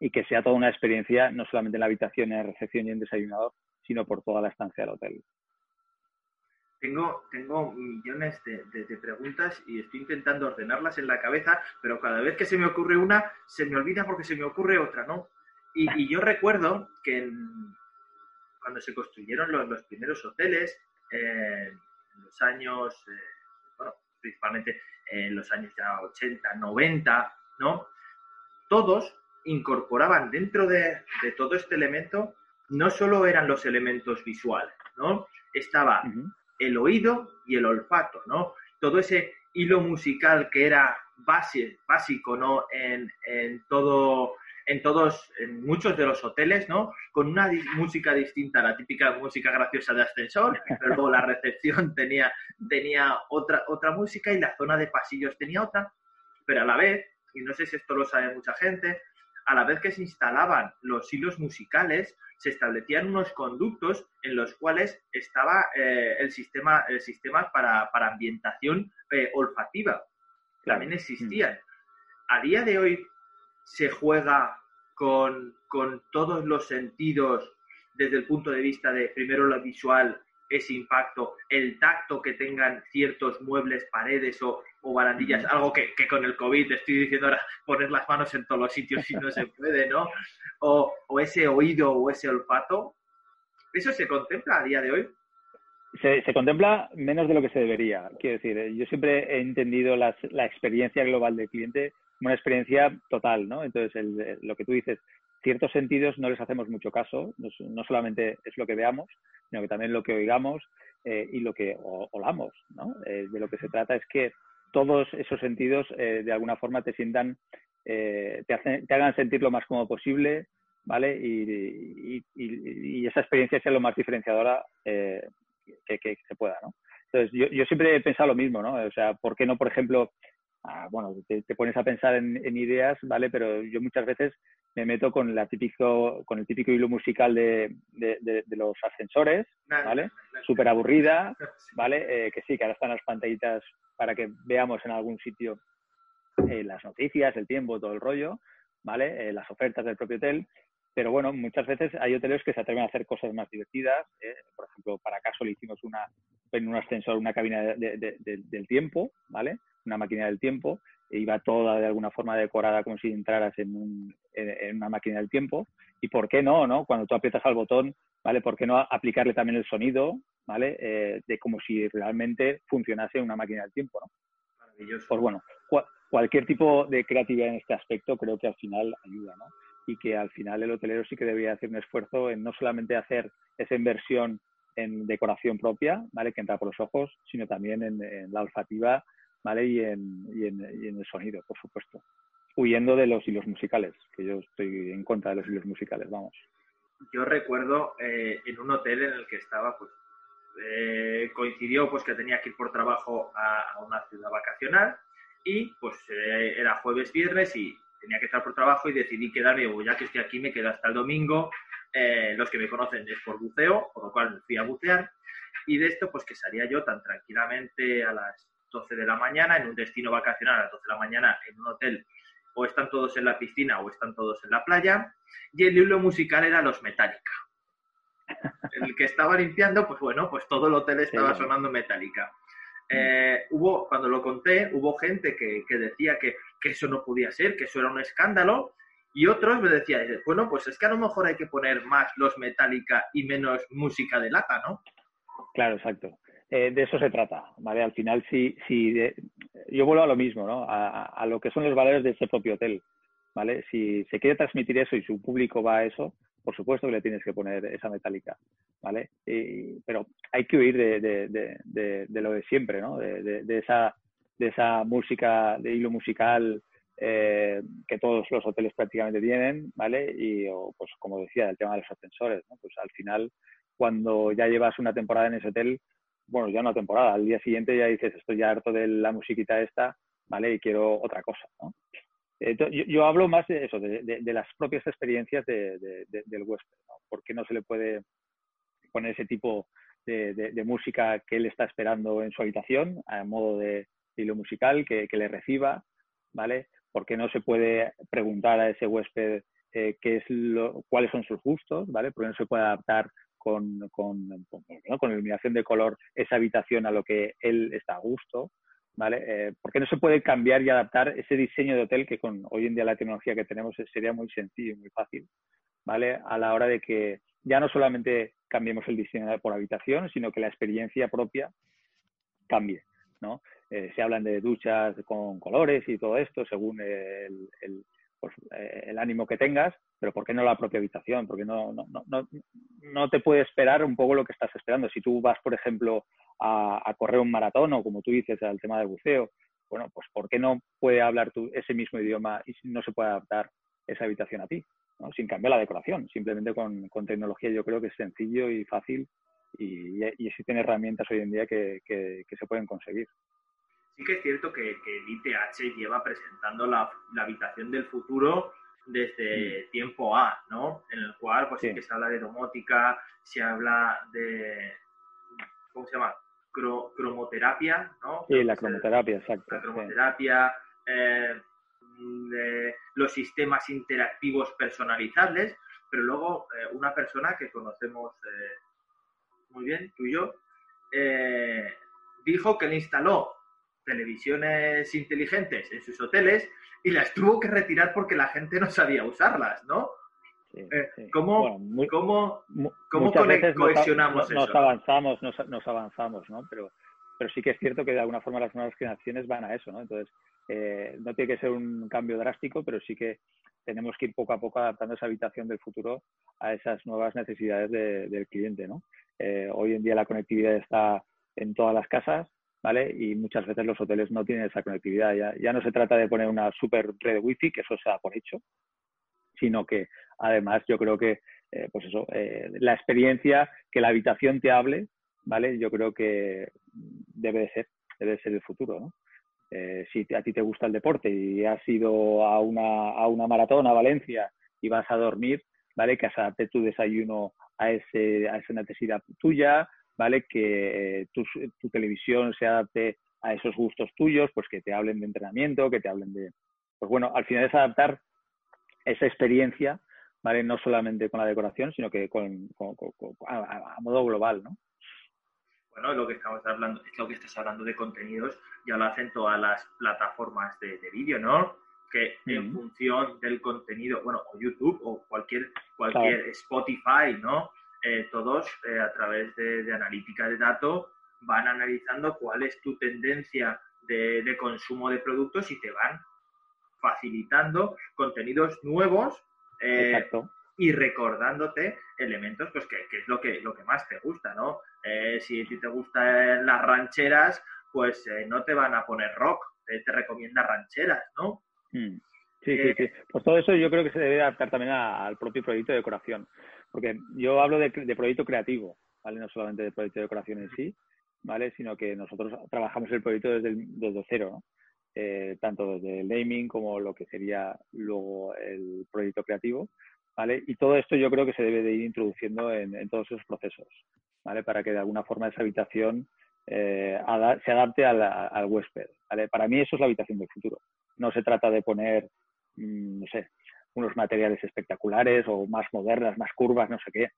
Speaker 3: y que sea toda una experiencia, no solamente en la habitación, en la recepción y en desayunador, sino por toda la estancia del hotel.
Speaker 2: Tengo, tengo millones de, preguntas y estoy intentando ordenarlas en la cabeza, pero cada vez que se me ocurre una, se me olvida porque se me ocurre otra, ¿no? Y, yo recuerdo que cuando se construyeron los, primeros hoteles, en los años, eh, bueno, principalmente en los años ya 80, 90, ¿no? Todos incorporaban dentro de, todo este elemento, no solo eran los elementos visuales, ¿no? Estaba el oído y el olfato, ¿no? Todo ese hilo musical que era básico, ¿no? En, en todo en todos, en muchos de los hoteles, ¿no? Con una música distinta, la típica música graciosa de ascensor, pero luego la recepción tenía, tenía otra, otra música y la zona de pasillos tenía otra, pero a la vez, y no sé si esto lo sabe mucha gente, a la vez que se instalaban los hilos musicales, se establecían unos conductos en los cuales estaba eh, el sistema, el sistema para, para ambientación eh, olfativa. También existían. A día de hoy se juega con, todos los sentidos desde el punto de vista de primero lo visual, ese impacto, el tacto que tengan ciertos muebles, paredes o, o barandillas, algo que, con el COVID estoy diciendo ahora, poner las manos en todos los sitios si no se puede, ¿no? O, ese oído o ese olfato. ¿Eso se contempla a día de hoy?
Speaker 3: Se, contempla menos de lo que se debería. Quiero decir, yo siempre he entendido la experiencia global del cliente una experiencia total, ¿no? Entonces, lo que tú dices, ciertos sentidos no les hacemos mucho caso, no, solamente es lo que veamos, sino que también lo que oigamos eh, y lo que olamos, ¿no? Eh, de lo que se trata es que todos esos sentidos eh, de alguna forma te sientan, te, te hagan sentir lo más cómodo posible, ¿vale? Y, esa experiencia sea lo más diferenciadora que, se pueda, ¿no? Entonces, yo, yo siempre he pensado lo mismo, ¿no? O sea, ¿por qué no, por ejemplo, bueno, te, pones a pensar en, ideas, ¿vale? Pero yo muchas veces me meto con, la típico, con el típico hilo musical de, los ascensores, ¿vale? Súper aburrida, ¿vale? Eh, que sí, que ahora están las pantallitas para que veamos en algún sitio eh, las noticias, el tiempo, todo el rollo, ¿vale? Eh, las ofertas del propio hotel. Pero bueno, muchas veces hay hoteles que se atreven a hacer cosas más divertidas. Por ejemplo, para caso le hicimos una, en un ascensor una cabina del tiempo, ¿vale? una máquina del tiempo, e iba toda de alguna forma decorada como si entraras en, un, en, una máquina del tiempo. ¿Y por qué no, no? Cuando tú aprietas al botón, ¿vale? ¿Por qué no aplicarle también el sonido, ¿vale? Eh, de como si realmente funcionase una máquina del tiempo, ¿no? Maravilloso. Pues bueno, cualquier tipo de creatividad en este aspecto creo que al final ayuda, ¿no? Y que al final el hotelero sí que debería hacer un esfuerzo en no solamente hacer esa inversión en decoración propia, ¿vale? Que entra por los ojos, sino también en, en la olfativa ¿vale? Y en, y en, y en el sonido, por supuesto. Huyendo de los hilos musicales, que yo estoy en contra de los hilos musicales, vamos.
Speaker 2: Yo recuerdo eh, en un hotel en el que estaba, pues eh, coincidió pues que tenía que ir por trabajo a, una ciudad vacacional y pues eh, era jueves, viernes y tenía que estar por trabajo y decidí quedarme, o ya que estoy aquí me quedo hasta el domingo, los que me conocen es por buceo, por lo cual fui a bucear y de esto pues que salía yo tan tranquilamente a las 12 de la mañana en un destino vacacional a las 12 de la mañana en un hotel o están todos en la piscina o están todos en la playa y el hilo musical era los Metallica. El que estaba limpiando, pues bueno, pues todo el hotel estaba sonando Metallica. Eh, hubo, cuando lo conté, hubo gente que, decía que, que, eso no podía ser, que eso era un escándalo, y otros me decían, bueno, pues es que a lo mejor hay que poner más los Metallica y menos música de lata, ¿no?
Speaker 3: Claro, exacto. Eh, de eso se trata, ¿vale? Al final, sí, sí yo vuelvo a lo mismo, ¿no? A, lo que son los valores de ese propio hotel, ¿vale? Si se quiere transmitir eso y su público va a eso, por supuesto que le tienes que poner esa metálica, ¿vale? pero hay que huir de, lo de siempre, ¿no? De, esa, de esa música, de hilo musical eh, que todos los hoteles prácticamente tienen, ¿vale? Y, pues, como decía, el tema de los ascensores, ¿no? Pues al final, cuando ya llevas una temporada en ese hotel, bueno, ya una temporada, al día siguiente ya dices, estoy ya harto de la musiquita esta, ¿vale? Y quiero otra cosa, ¿no? Yo, hablo más de eso, de, las propias experiencias del huésped, ¿no? ¿Por qué no se le puede poner ese tipo de, música que él está esperando en su habitación, a modo de hilo musical, que, le reciba, ¿vale? ¿Por qué no se puede preguntar a ese huésped eh, qué es lo, cuáles son sus gustos, ¿vale? ¿Por qué no se puede adaptar con iluminación de color esa habitación a lo que él está a gusto, ¿vale? Eh, ¿Por qué no se puede cambiar y adaptar ese diseño de hotel que con hoy en día la tecnología que tenemos sería muy sencillo y muy fácil, ¿vale? A la hora de que ya no solamente cambiemos el diseño por habitación, sino que la experiencia propia cambie, ¿no? Eh, se hablan de duchas con colores y todo esto según el, pues, eh, el ánimo que tengas, pero ¿por qué no la propia habitación? Porque no, no, no, no te puede esperar un poco lo que estás esperando. Si tú vas, por ejemplo, a, correr un maratón o como tú dices, al tema del buceo, bueno, pues ¿por qué no puede hablar ese mismo idioma y no se puede adaptar esa habitación a ti? Sin cambiar la decoración, simplemente con, tecnología yo creo que es sencillo y fácil y, y existen herramientas hoy en día que, se pueden conseguir.
Speaker 2: Sí que es cierto que, que el ITH lleva presentando la, habitación del futuro desde mm. tiempo A, ¿no? En el cual pues sí. que se habla de domótica, se habla de, ¿cómo se llama? cromoterapia, ¿no?
Speaker 3: Sí, la cromoterapia, exacto.
Speaker 2: La cromoterapia, eh, los sistemas interactivos personalizables, pero luego eh, una persona que conocemos eh, muy bien, tú y yo, dijo que le instaló televisiones inteligentes en sus hoteles y las tuvo que retirar porque la gente no sabía usarlas, ¿no? ¿Cómo, cómo, cómo cohesionamos
Speaker 3: nos, avanzamos, nos, nos, avanzamos, ¿no? Pero, pero sí que es cierto que de alguna forma las nuevas generaciones van a eso, ¿no? Entonces, eh, no tiene que ser un cambio drástico, pero sí que tenemos que ir poco a poco adaptando esa habitación del futuro a esas nuevas necesidades del cliente, ¿no? Eh, hoy en día la conectividad está en todas las casas, ¿vale? Y muchas veces los hoteles no tienen esa conectividad. Ya, ya no se trata de poner una super red wifi, que eso se da por hecho, sino que además yo creo que, eh, pues eso, eh, la experiencia, que la habitación te hable, ¿vale? Yo creo que debe de ser, debe de ser el futuro, ¿no? Eh, si a ti te gusta el deporte y has ido a una, a una maratón a Valencia y vas a dormir, ¿vale? Que adapte tu desayuno a, ese, a esa necesidad tuya, ¿vale? Que tu, tu televisión se adapte a esos gustos tuyos, pues que te hablen de entrenamiento, que te hablen de... Pues bueno, al final es adaptar esa experiencia, ¿vale? No solamente con la decoración, sino que con, a, modo global, ¿no?
Speaker 2: Bueno, lo que estamos hablando, es lo que estás hablando de contenidos, ya lo hacen todas las plataformas de, vídeo, ¿no? Que en función del contenido, bueno, o YouTube o cualquier, cualquier Spotify, ¿no? Eh, todos eh, a través de, analítica de datos van analizando cuál es tu tendencia de, de, consumo de productos y te van facilitando contenidos nuevos eh, y recordándote elementos pues que, es lo que, lo que más te gusta, ¿no? Si, te gustan las rancheras, pues no te van a poner rock, te, recomienda rancheras, ¿no?
Speaker 3: Mm. Sí, sí, sí. Pues todo eso yo creo que se debe adaptar también al propio proyecto de decoración. Porque yo hablo de, proyecto creativo, ¿vale? No solamente de proyecto de decoración en sí, ¿vale? Sino que nosotros trabajamos el proyecto desde, cero, ¿no? Eh, tanto desde el naming como lo que sería luego el proyecto creativo, ¿vale? Y todo esto yo creo que se debe de ir introduciendo en, todos esos procesos, ¿vale? Para que de alguna forma esa habitación eh, se adapte al, huésped, ¿vale? Para mí eso es la habitación del futuro. No se trata de poner, mm, no sé, unos materiales espectaculares o más modernas, más curvas, no sé qué.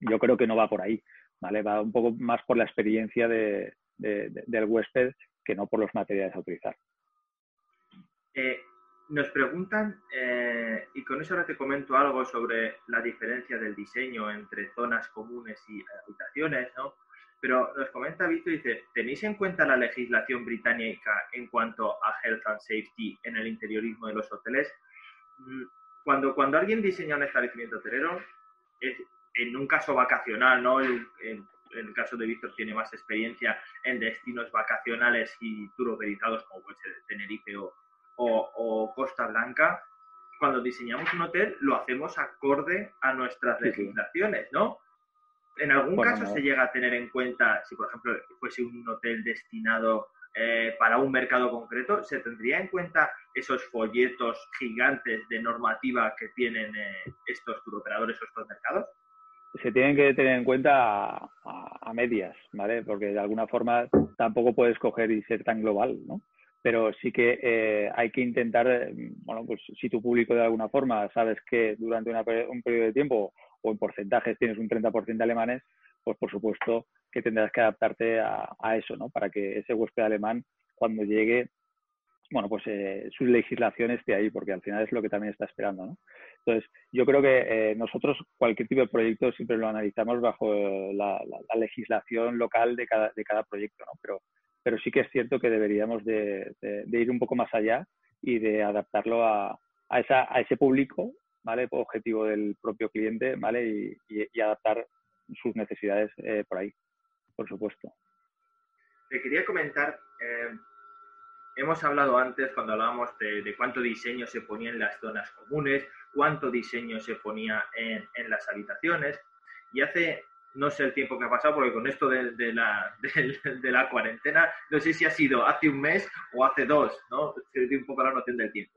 Speaker 3: Yo creo que no va por ahí, ¿vale? Va un poco más por la experiencia de, del huésped que no por los materiales a utilizar.
Speaker 2: Eh, nos preguntan, eh, y con eso ahora te comento algo sobre la diferencia del diseño entre zonas comunes y habitaciones, ¿no? Pero nos comenta Víctor, dice, ¿tenéis en cuenta la legislación británica en cuanto a health and safety en el interiorismo de los hoteles? Mm, cuando, cuando alguien diseña un establecimiento hotelero, es, en un caso vacacional, ¿no? en el caso de Víctor tiene más experiencia en destinos vacacionales y turoperizados como puede ser Tenerife o, Costa Blanca, cuando diseñamos un hotel lo hacemos acorde a nuestras legislaciones, ¿no? En algún caso se llega a tener en cuenta, si por ejemplo fuese un hotel destinado eh, para un mercado concreto, ¿se tendría en cuenta esos folletos gigantes de normativa que tienen eh, estos turoperadores o estos mercados?
Speaker 3: se tienen que tener en cuenta a, medias, ¿vale? Porque de alguna forma tampoco puedes coger y ser tan global, ¿no? Pero sí que eh, hay que intentar, eh, bueno, pues si tu público de alguna forma sabes que durante un periodo de tiempo o en porcentajes tienes un 30% de alemanes, pues por supuesto que tendrás que adaptarte a, a, eso, ¿no? Para que ese huésped alemán cuando llegue bueno, pues eh, su legislación esté ahí, porque al final es lo que también está esperando, ¿no? Entonces, yo creo que eh, nosotros cualquier tipo de proyecto siempre lo analizamos bajo eh, la, legislación local de cada, de cada proyecto, ¿no? Pero, pero sí que es cierto que deberíamos de, ir un poco más allá y de adaptarlo a, a, esa, a ese público, ¿vale? Objetivo del propio cliente, ¿vale? Y, adaptar sus necesidades por ahí, por supuesto.
Speaker 2: Te quería comentar hemos hablado antes cuando hablábamos de, cuánto diseño se ponía en las zonas comunes, cuánto diseño se ponía en, las habitaciones. Y hace no sé el tiempo que ha pasado, porque con esto de, la, cuarentena, no sé si ha sido hace un mes o hace dos, ¿no? Se un poco la noción del tiempo.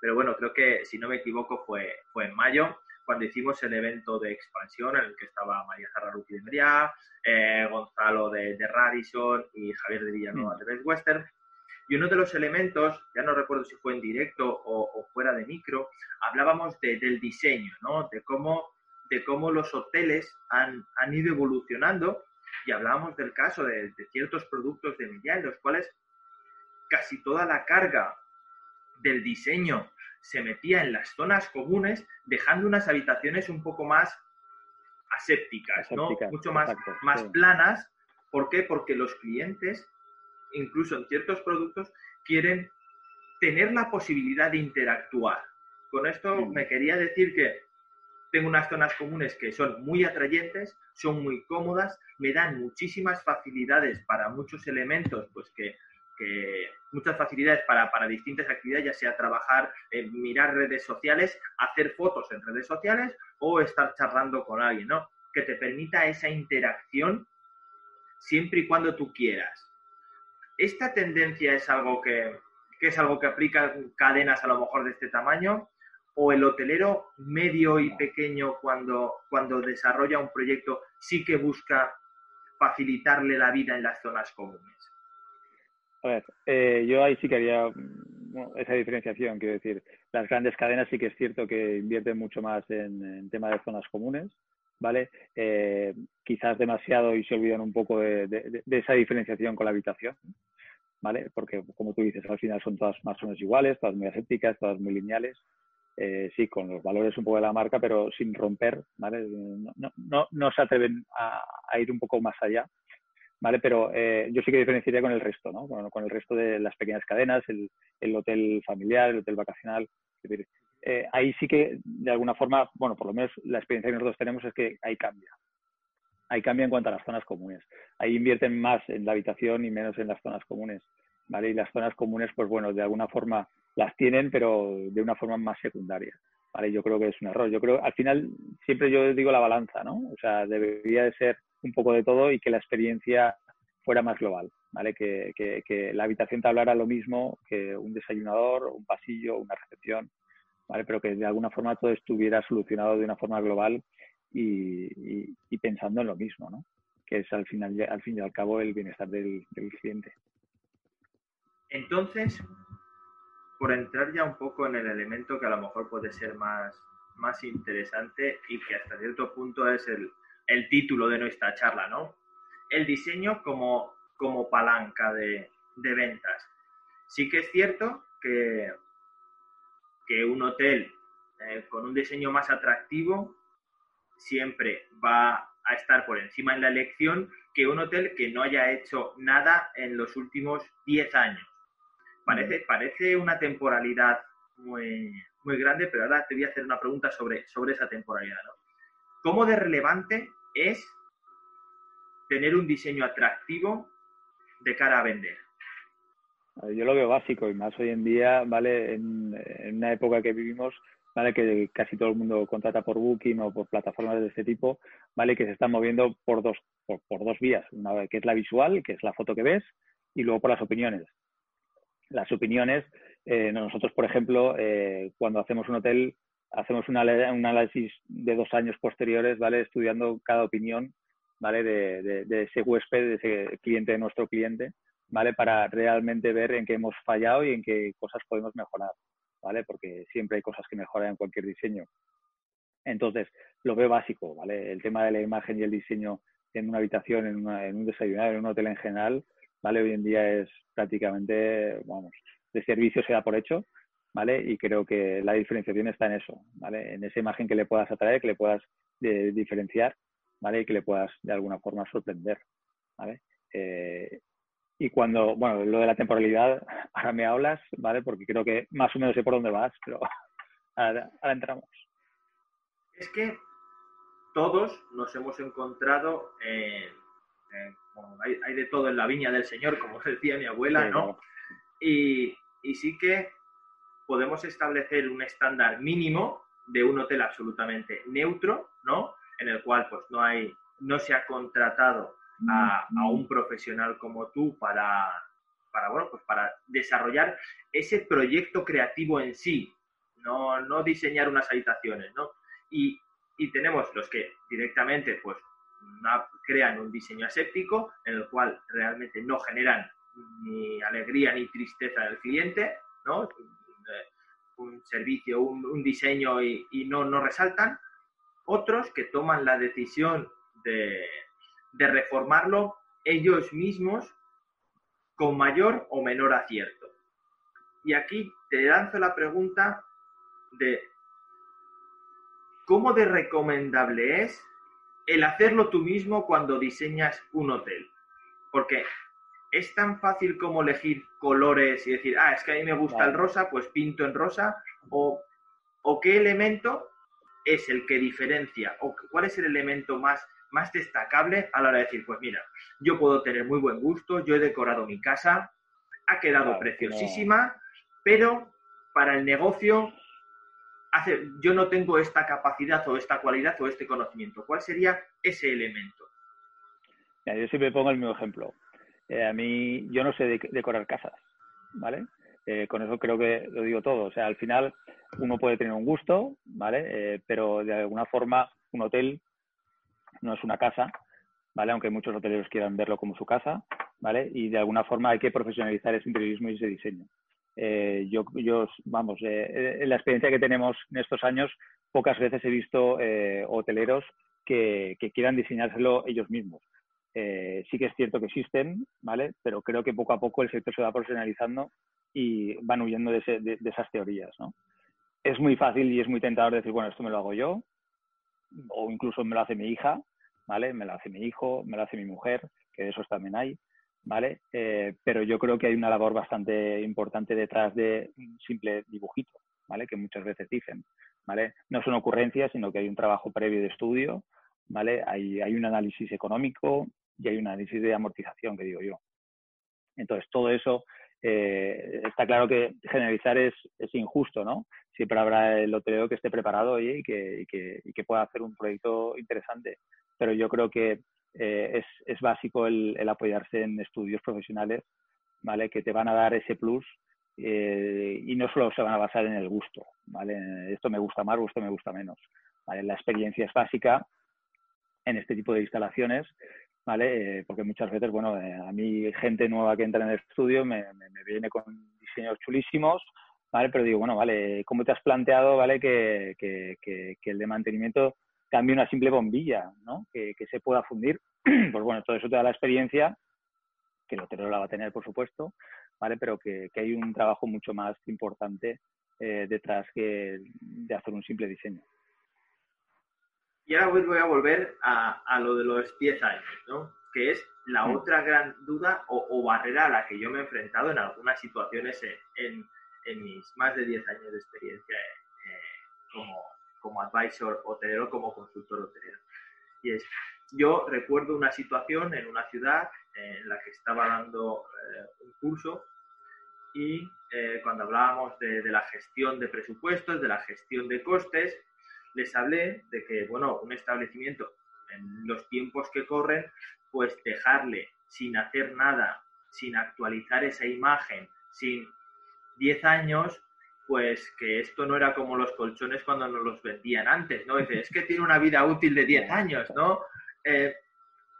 Speaker 2: Pero bueno, creo que, si no me equivoco, fue, fue en mayo, cuando hicimos el evento de expansión en el que estaba María Jarraruki de Meriá, eh, Gonzalo de, Radisson y Javier de Villanueva mm. de Best Western. Y uno de los elementos, ya no recuerdo si fue en directo o, fuera de micro, hablábamos del diseño, ¿no? De cómo de cómo los hoteles han, han ido evolucionando y hablábamos del caso de, ciertos productos de Milla en los cuales casi toda la carga del diseño se metía en las zonas comunes, dejando unas habitaciones un poco más asépticas, ¿no? Mucho más, más planas. ¿Por qué? Porque los clientes, incluso en ciertos productos, quieren tener la posibilidad de interactuar. Con esto me quería decir que tengo unas zonas comunes que son muy atrayentes, son muy cómodas, me dan muchísimas facilidades para muchos elementos, pues que, muchas facilidades para, distintas actividades, ya sea trabajar, mirar redes sociales, hacer fotos en redes sociales o estar charlando con alguien, ¿no? Que te permita esa interacción siempre y cuando tú quieras. Esta tendencia es algo que, que es algo que aplica cadenas a lo mejor de este tamaño o el hotelero medio y pequeño cuando, cuando desarrolla un proyecto sí que busca facilitarle la vida en las zonas comunes?
Speaker 3: A ver, eh, yo ahí sí que haría mm, esa diferenciación, quiero decir, las grandes cadenas sí que es cierto que invierten mucho más en, en tema de zonas comunes, ¿vale? Eh, quizás demasiado y se olvidan un poco de, de, esa diferenciación con la habitación, ¿vale? Porque, como tú dices, al final son todas más o menos iguales, todas muy asépticas, todas muy lineales, eh, sí, con los valores un poco de la marca, pero sin romper, ¿vale? No, no, no se atreven a, ir un poco más allá, ¿vale? Pero eh, yo sí que diferenciaría con el resto, ¿no? Con, el resto de las pequeñas cadenas, el, el hotel familiar, el hotel vacacional. Eh, ahí sí que, de alguna forma, bueno, por lo menos la experiencia que nosotros tenemos es que ahí cambia. Ahí cambia en cuanto a las zonas comunes. Ahí invierten más en la habitación y menos en las zonas comunes, ¿vale? Y las zonas comunes, pues bueno, de alguna forma las tienen, pero de una forma más secundaria. ¿vale? Yo creo que es un error. Yo creo, al final, siempre yo digo la balanza, ¿no? O sea, debería de ser un poco de todo y que la experiencia fuera más global, ¿vale? Que, la habitación te hablara lo mismo que un desayunador, un pasillo, una recepción, ¿vale? Pero que de alguna forma todo estuviera solucionado de una forma global y, y, pensando en lo mismo, ¿no? Que es al final, al fin y al cabo el bienestar del, del cliente.
Speaker 2: Entonces, por entrar ya un poco en el elemento que a lo mejor puede ser más, más interesante y que hasta cierto punto es el, el título de nuestra charla, ¿no? El diseño como, como palanca de, de ventas. Sí que es cierto que, que un hotel eh, con un diseño más atractivo siempre va a estar por encima en la elección que un hotel que no haya hecho nada en los últimos 10 años. Parece, parece una temporalidad muy, muy grande, pero ahora te voy a hacer una pregunta sobre, sobre esa temporalidad. ¿no? ¿Cómo de relevante es tener un diseño atractivo de cara a vender?
Speaker 3: Yo lo veo básico y más hoy en día, ¿vale? En, una época que vivimos, ¿vale? Que casi todo el mundo contrata por Booking o por plataformas de este tipo, ¿vale? Que se están moviendo por dos, por, dos vías. Una que es la visual, que es la foto que ves, y luego por las opiniones las opiniones. Eh, nosotros, por ejemplo, eh, cuando hacemos un hotel, hacemos un análisis de dos años posteriores, ¿vale? Estudiando cada opinión, ¿vale? De, de, ese huésped, de ese cliente de nuestro cliente, ¿vale? Para realmente ver en qué hemos fallado y en qué cosas podemos mejorar, ¿vale? Porque siempre hay cosas que mejoran en cualquier diseño. Entonces, lo veo básico, ¿vale? El tema de la imagen y el diseño en una habitación, en, en un desayunar, en un hotel en general, ¿vale? Hoy en día es prácticamente, vamos, de servicio se da por hecho, ¿vale? Y creo que la diferenciación está en eso, ¿vale? En esa imagen que le puedas atraer, que le puedas eh, diferenciar, ¿vale? Y que le puedas de alguna forma sorprender, ¿vale? Eh, y cuando, bueno, lo de la temporalidad, ahora me hablas, ¿vale? Porque creo que más o menos sé por dónde vas, pero ahora entramos.
Speaker 2: Es que todos nos hemos encontrado en hay, de todo en la viña del Señor, como decía mi abuela, ¿no? Y, y sí que podemos establecer un estándar mínimo de un hotel absolutamente neutro, ¿no? En el cual pues no hay, no se ha contratado a, un profesional como tú para, para, bueno, pues para desarrollar ese proyecto creativo en sí, no, no diseñar unas habitaciones, ¿no? Y, y tenemos los que directamente pues crean un diseño aséptico en el cual realmente no generan ni alegría ni tristeza del cliente, ¿no? Un servicio, un, diseño y, no, no resaltan. Otros que toman la decisión de, de reformarlo ellos mismos con mayor o menor acierto. Y aquí te lanzo la pregunta de cómo de recomendable es el hacerlo tú mismo cuando diseñas un hotel. Porque es tan fácil como elegir colores y decir, ah, es que a mí me gusta el rosa, pues pinto en rosa, o, o, qué elemento es el que diferencia, o cuál es el elemento más, más destacable a la hora de decir, pues mira, yo puedo tener muy buen gusto, yo he decorado mi casa, ha quedado preciosísima, pero para el negocio hace, yo no tengo esta capacidad o esta cualidad o este conocimiento. ¿Cuál sería ese elemento?
Speaker 3: yo siempre pongo el mismo ejemplo. Eh, a mí, yo no sé decorar casas, ¿vale? Eh, con eso creo que lo digo todo. O sea, al final uno puede tener un gusto, ¿vale? Eh, pero de alguna forma un hotel no es una casa, ¿vale? Aunque muchos hoteleros quieran verlo como su casa, ¿vale? Y de alguna forma hay que profesionalizar ese interiorismo y ese diseño. yo, yo, vamos, en la experiencia que tenemos en estos años, pocas veces he visto hoteleros que, que, quieran diseñárselo ellos mismos. Eh, sí que es cierto que existen, ¿vale? Pero creo que poco a poco el sector se va profesionalizando y van huyendo de, esas teorías, ¿no? Es muy fácil y es muy tentador decir, bueno, esto me lo hago yo, o incluso me lo hace mi hija, ¿vale? Me lo hace mi hijo, me lo hace mi mujer, que de esos también hay, ¿vale? Eh, pero yo creo que hay una labor bastante importante detrás de un simple dibujito, ¿vale? Que muchas veces dicen, ¿vale? No son ocurrencias, sino que hay un trabajo previo de estudio, ¿vale? Hay, hay un análisis económico, y hay un análisis de amortización, que digo yo. Entonces, todo eso eh, está claro que generalizar es, es, injusto, ¿no? Siempre habrá el hotelero que esté preparado y, que, y, que, y que, pueda hacer un proyecto interesante. Pero yo creo que eh, es, es, básico el, el, apoyarse en estudios profesionales, ¿vale? Que te van a dar ese plus eh, y no solo se van a basar en el gusto, ¿vale? Esto me gusta más esto me gusta menos, ¿vale? La experiencia es básica en este tipo de instalaciones ¿vale? Eh, porque muchas veces, bueno, eh, a mí gente nueva que entra en el estudio me, viene con diseños chulísimos, ¿vale? Pero digo, bueno, vale, ¿cómo te has planteado, ¿vale? Que, el de mantenimiento cambie una simple bombilla, ¿no? Que, se pueda fundir. pues bueno, todo eso te da la experiencia, que el hotelero la va a tener, por supuesto, ¿vale? Pero que, hay un trabajo mucho más importante eh, detrás que de hacer un simple diseño.
Speaker 2: Y ahora voy a volver a, lo de los 10 años, ¿no? Que es la otra gran duda o, barrera a la que yo me he enfrentado en algunas situaciones en, mis más de 10 años de experiencia eh, como, como advisor hotelero, como consultor hotelero. Y es, yo recuerdo una situación en una ciudad en la que estaba dando eh, un curso y eh, cuando hablábamos de, de, la gestión de presupuestos, de la gestión de costes, les hablé de que, bueno, un establecimiento en los tiempos que corren, pues dejarle sin hacer nada, sin actualizar esa imagen, sin 10 años, pues que esto no era como los colchones cuando nos los vendían antes, ¿no? Es, que tiene una vida útil de 10 años, ¿no? Eh,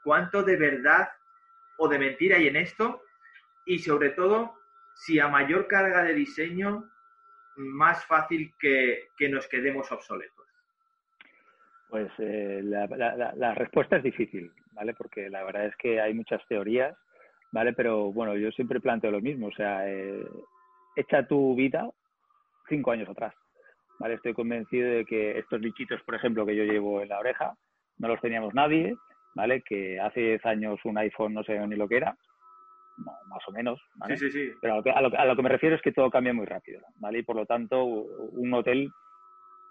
Speaker 2: ¿Cuánto de verdad o de mentira hay en esto? Y sobre todo, si a mayor carga de diseño, más fácil que, que nos quedemos obsoletos.
Speaker 3: Pues eh, la, respuesta es difícil, ¿vale? Porque la verdad es que hay muchas teorías, ¿vale? Pero bueno, yo siempre planteo lo mismo, o sea, eh, echa tu vida cinco años atrás, ¿vale? Estoy convencido de que estos bichitos, por ejemplo, que yo llevo en la oreja, no los teníamos nadie, ¿vale? Que hace diez años un iPhone no sé ni lo que era, más o menos, ¿vale?
Speaker 2: Sí, sí, sí.
Speaker 3: Pero a lo, que, a lo que me refiero es que todo cambia muy rápido, ¿vale? Y por lo tanto, un hotel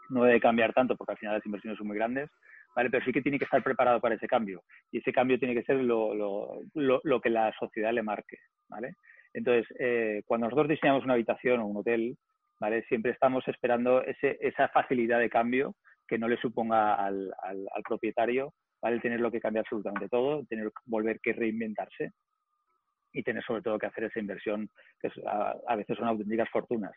Speaker 3: no debe cambiar tanto porque al final las inversiones son muy grandes, ¿vale? Pero sí que tiene que estar preparado para ese cambio y ese cambio tiene que ser lo, lo, lo, que la sociedad le marque, ¿vale? Entonces, eh, cuando nosotros diseñamos una habitación o un hotel, ¿vale? Siempre estamos esperando ese, esa facilidad de cambio que no le suponga al, al, propietario, ¿vale? tenerlo que cambiar absolutamente todo, tener volver que reinventarse y tener sobre todo que hacer esa inversión que a, veces son auténticas fortunas,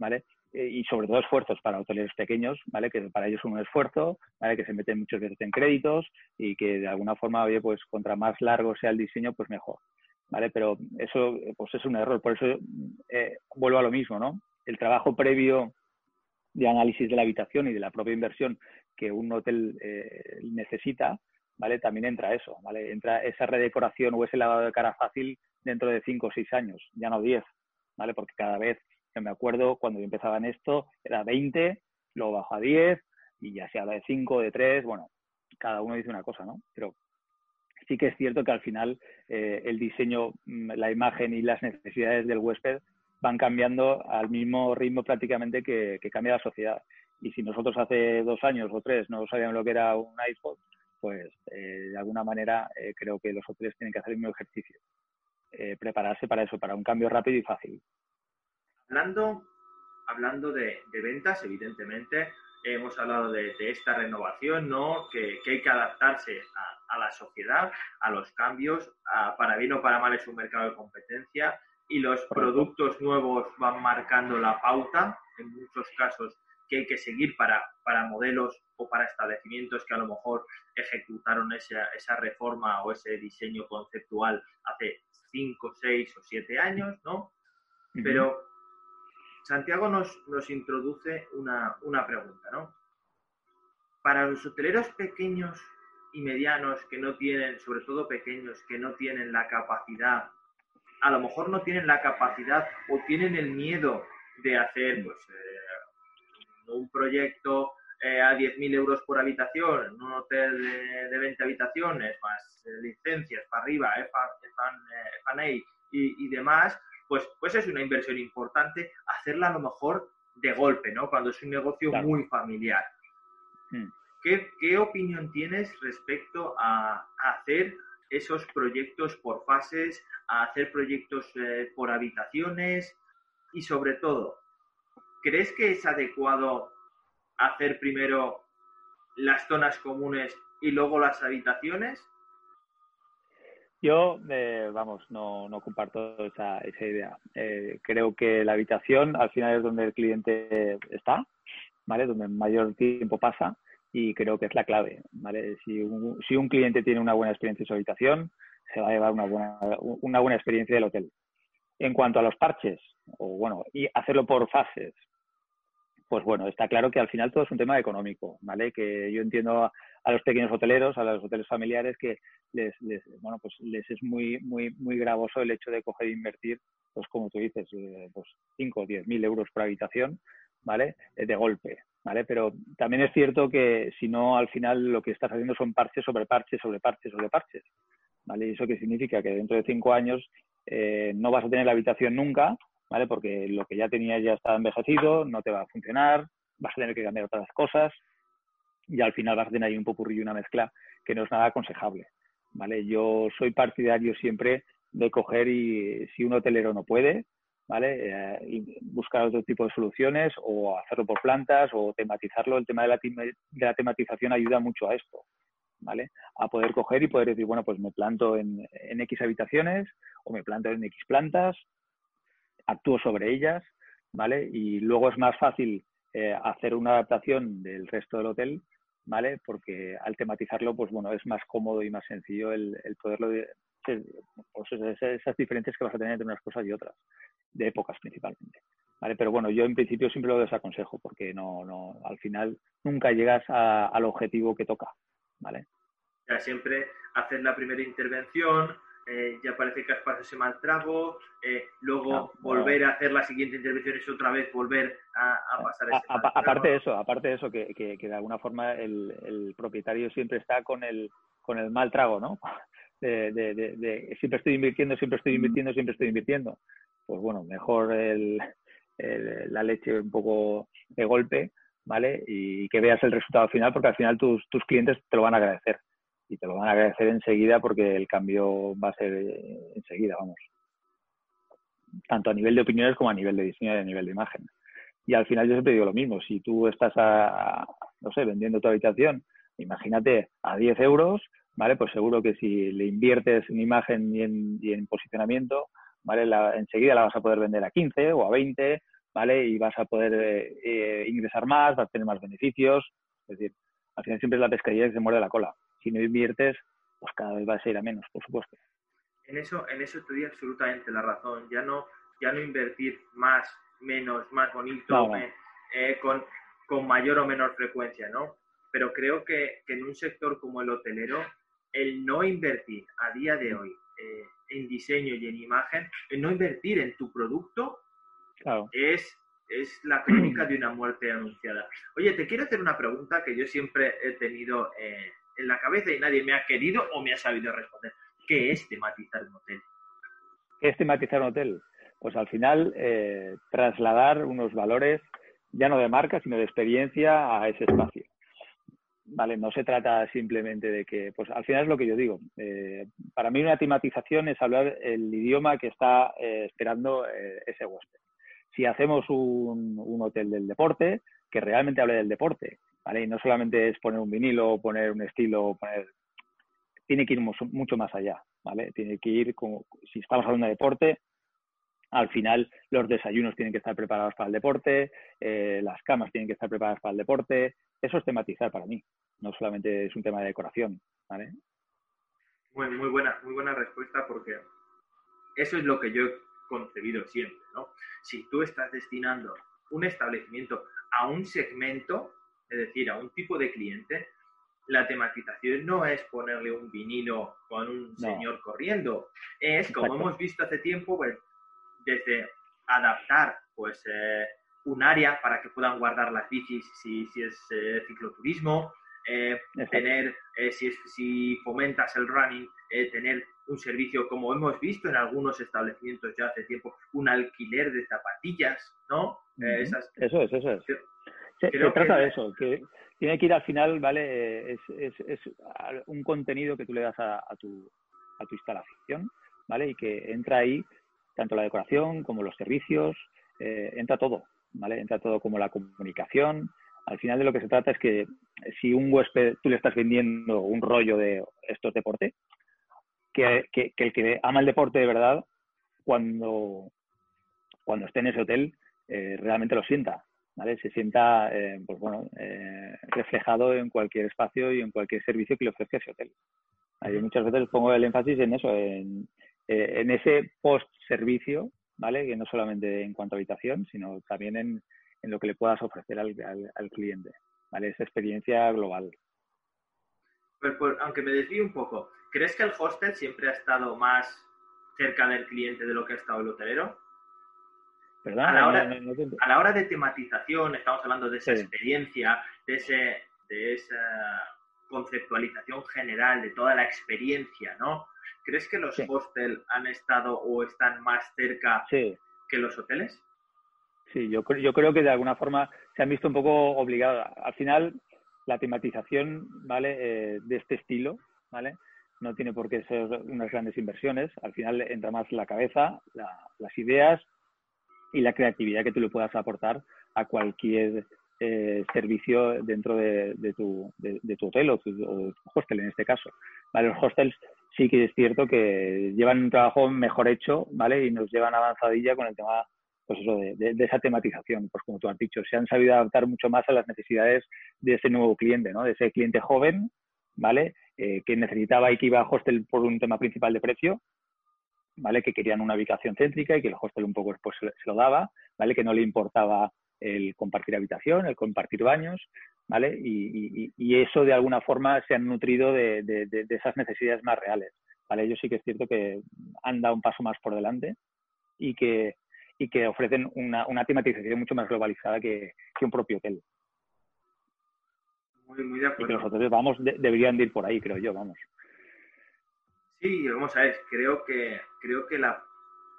Speaker 3: ¿vale? Eh, y sobre todo esfuerzos para hoteleros pequeños, ¿vale? Que para ellos es un esfuerzo, ¿vale? Que se meten muchas veces en créditos y que de alguna forma, oye, pues contra más largo sea el diseño, pues mejor, ¿vale? Pero eso, pues es un error. Por eso eh, vuelvo a lo mismo, ¿no? El trabajo previo de análisis de la habitación y de la propia inversión que un hotel eh, necesita, ¿vale? También entra eso, ¿vale? Entra esa redecoración o ese lavado de cara fácil dentro de cinco o seis años, ya no diez, ¿vale? Porque cada vez, yo me acuerdo cuando yo empezaba en esto, era 20, luego bajo a 10 y ya se habla de 5, de 3, bueno, cada uno dice una cosa, ¿no? Pero sí que es cierto que al final eh, el diseño, mm, la imagen y las necesidades del huésped van cambiando al mismo ritmo prácticamente que, cambia la sociedad. Y si nosotros hace dos años o tres no sabíamos lo que era un iPhone, pues eh, de alguna manera eh, creo que los hoteles tienen que hacer el mismo ejercicio. Prepararse para eso, para un cambio rápido y fácil.
Speaker 2: Hablando, hablando de, ventas, evidentemente, hemos hablado de, esta renovación, ¿no? Que, hay que adaptarse a, la sociedad, a los cambios, para bien o para mal es un mercado de competencia y los productos nuevos van marcando la pauta, en muchos casos que hay que seguir para, para modelos o para establecimientos que a lo mejor ejecutaron esa, esa reforma o ese diseño conceptual hace 5, 6 o 7 años, ¿no? Pero Santiago nos, nos introduce una, una pregunta, ¿no? Para los hoteleros pequeños y medianos que no tienen, sobre todo pequeños, que no tienen la capacidad, a lo mejor no tienen la capacidad o tienen el miedo de hacer pues, eh, un proyecto eh, a 10.000 euros por habitación en un hotel de, 20 habitaciones, más eh, licencias para arriba, FA, y, y, demás, pues, pues es una inversión importante hacerla a lo mejor de golpe, ¿no? Cuando es un negocio muy familiar. Hmm. ¿Qué, opinión tienes respecto a, hacer esos proyectos por fases, a hacer proyectos eh, por habitaciones y sobre todo, ¿crees que es adecuado hacer primero las zonas comunes y luego las habitaciones?
Speaker 3: Yo, eh, vamos, no, no, comparto esa, esa idea. Eh, creo que la habitación al final es donde el cliente está, ¿vale? Donde mayor tiempo pasa y creo que es la clave, ¿vale? Si un, si un cliente tiene una buena experiencia en su habitación, se va a llevar una buena, una buena experiencia del hotel. En cuanto a los parches, o bueno, y hacerlo por fases, pues bueno, está claro que al final todo es un tema económico, ¿vale? Que yo entiendo a, los pequeños hoteleros, a los hoteles familiares, que les, bueno, pues les es muy, muy, muy gravoso el hecho de coger e invertir, pues como tú dices, eh, pues 5 o 10 mil euros por habitación, ¿vale? Eh, de golpe, ¿vale? Pero también es cierto que si no, al final lo que estás haciendo son parches sobre parches, sobre parches, sobre parches, ¿vale? Y eso que significa que dentro de cinco años eh, no vas a tener la habitación nunca, ¿vale? Porque lo que ya tenías ya está envejecido, no te va a funcionar, vas a tener que cambiar otras cosas y al final vas a tener ahí un popurrí y una mezcla que no es nada aconsejable, ¿vale? Yo soy partidario siempre de coger y si un hotelero no puede, ¿vale? Eh, buscar otro tipo de soluciones o hacerlo por plantas o tematizarlo. El tema de la, de la tematización ayuda mucho a esto, ¿vale? A poder coger y poder decir, bueno, pues me planto en, en X habitaciones o me planto en X plantas actúo sobre ellas, ¿vale? Y luego es más fácil eh, hacer una adaptación del resto del hotel, ¿vale? Porque al tematizarlo, pues bueno, es más cómodo y más sencillo el, poderlo, pues esas diferencias que vas a tener entre unas cosas y otras, de épocas principalmente. ¿Vale? Pero bueno, yo en principio siempre lo desaconsejo porque no, no, al final nunca llegas al objetivo que toca, ¿vale?
Speaker 2: Ya siempre hacer la primera intervención, eh, ya parece que has pasado ese mal trago, eh, luego volver a hacer la siguiente intervención es otra vez volver a, pasar ese
Speaker 3: Aparte de eso, aparte de eso, que, que, de alguna forma el, propietario siempre está con el, con el mal trago, ¿no? De, de, de, siempre estoy invirtiendo, siempre estoy invirtiendo, siempre estoy invirtiendo. Pues bueno, mejor el, la leche un poco de golpe, ¿vale? Y que veas el resultado final, porque al final tus, tus clientes te lo van a agradecer y te lo van a agradecer enseguida porque el cambio va a ser eh, enseguida, vamos. tanto a nivel de opiniones como a nivel de diseño y a nivel de imagen. Y al final yo siempre digo lo mismo, si tú estás, no sé, vendiendo tu habitación, imagínate a 10 euros, ¿vale? Pues seguro que si le inviertes en imagen y en, y en posicionamiento, ¿vale? enseguida la vas a poder vender a 15 o a 20, ¿vale? Y vas a poder eh, eh, ingresar más, vas a tener más beneficios. Es decir, al final siempre es la pescadilla que se muerde la cola. Si no inviertes, pues cada vez vas a ir a menos, por supuesto.
Speaker 2: En eso, en eso te doy absolutamente la razón. Ya no, ya no invertir más, menos, más bonito, eh, con, con mayor o menor frecuencia, ¿no? Pero creo que, que, en un sector como el hotelero, el no invertir a día de hoy en diseño y en imagen, el no invertir en tu producto, es, es la crónica de una muerte anunciada. Oye, te quiero hacer una pregunta que yo siempre he tenido eh, en la cabeza y nadie me ha querido o me ha sabido responder. ¿Qué es tematizar un hotel?
Speaker 3: ¿Qué es tematizar un hotel? Pues al final eh, trasladar unos valores ya no de marca, sino de experiencia a ese espacio. Vale, no se trata simplemente de que, pues al final es lo que yo digo. Eh, para mí una tematización es hablar el idioma que está esperando ese huésped si hacemos un, hotel del deporte, que realmente hable del deporte, ¿vale? Y no solamente es poner un vinilo, poner un estilo, poner... Tiene que ir mucho, más allá, ¿vale? Tiene que ir, como, si estamos hablando de deporte, al final los desayunos tienen que estar preparados para el deporte, eh, las camas tienen que estar preparadas para el deporte. Eso es tematizar para mí, no solamente es un tema de decoración, ¿vale?
Speaker 2: Muy, muy, buena, muy buena respuesta porque eso es lo que yo concebido siempre, ¿no? Si tú estás destinando un establecimiento a un segmento, es decir, a un tipo de cliente, la tematización no es ponerle un vinilo con un señor corriendo, es, como hemos visto hace tiempo, pues, desde adaptar pues, eh, un área para que puedan guardar las bicis si, si es eh, cicloturismo, eh, tener, si, si fomentas el running, tener un servicio, como hemos visto en algunos establecimientos ya hace tiempo, un alquiler de zapatillas, ¿no?
Speaker 3: Eso es, eso es. Se, trata de eso, que tiene que ir al final, ¿vale? Es, es, un contenido que tú le das a, tu, a tu instalación, ¿vale? Y que entra ahí tanto la decoración como los servicios, eh, entra todo, ¿vale? Entra todo como la comunicación. Al final de lo que se trata es que si un huésped tú le estás vendiendo un rollo de estos deporte, que, el que ama el deporte de verdad, cuando, cuando esté en ese hotel, eh, realmente lo sienta, ¿vale? Se sienta, eh, pues bueno, eh, reflejado en cualquier espacio y en cualquier servicio que le ofrezca ese hotel. Yo muchas veces pongo el énfasis en eso, en, en ese post-servicio, ¿vale? Que no solamente en cuanto a habitación, sino también en, en lo que le puedas ofrecer al, al, cliente, ¿vale? Esa experiencia global.
Speaker 2: Pues, pues, aunque me desvíe un poco, ¿Crees que el hostel siempre ha estado más cerca del cliente de lo que ha estado el hotelero?
Speaker 3: ¿Verdad?
Speaker 2: A la hora, de tematización, estamos hablando de esa experiencia, de, ese, de esa conceptualización general, de toda la experiencia, ¿no? ¿Crees que los hostels han estado o están más cerca que los hoteles?
Speaker 3: Sí, yo, yo creo que de alguna forma se han visto un poco obligados. Al final, la tematización, ¿vale? Eh, de este estilo, ¿vale? no tiene por qué ser unas grandes inversiones. Al final entra más la cabeza, las ideas y la creatividad que tú le puedas aportar a cualquier eh, servicio dentro de, tu, de, tu, hotel o, tu, hostel en este caso. ¿Vale? Los hostels sí que es cierto que llevan un trabajo mejor hecho ¿vale? y nos llevan avanzadilla con el tema pues eso, de, esa tematización. Pues como tú has dicho, se han sabido adaptar mucho más a las necesidades de ese nuevo cliente, ¿no? de ese cliente joven ¿vale? Eh, que necesitaba y que iba a hostel por un tema principal de precio, ¿vale? Que querían una ubicación céntrica y que el hostel un poco después se, lo daba, ¿vale? Que no le importaba el compartir habitación, el compartir baños, ¿vale? Y, eso de alguna forma se han nutrido de, esas necesidades más reales, ¿vale? Ellos sí que es cierto que han dado un paso más por delante y que, y que ofrecen una, una tematización mucho más globalizada que un propio hotel.
Speaker 2: Muy, de acuerdo.
Speaker 3: Y los hoteles, vamos, deberían ir por ahí, creo yo, vamos.
Speaker 2: Sí, vamos a ver, creo que, creo que la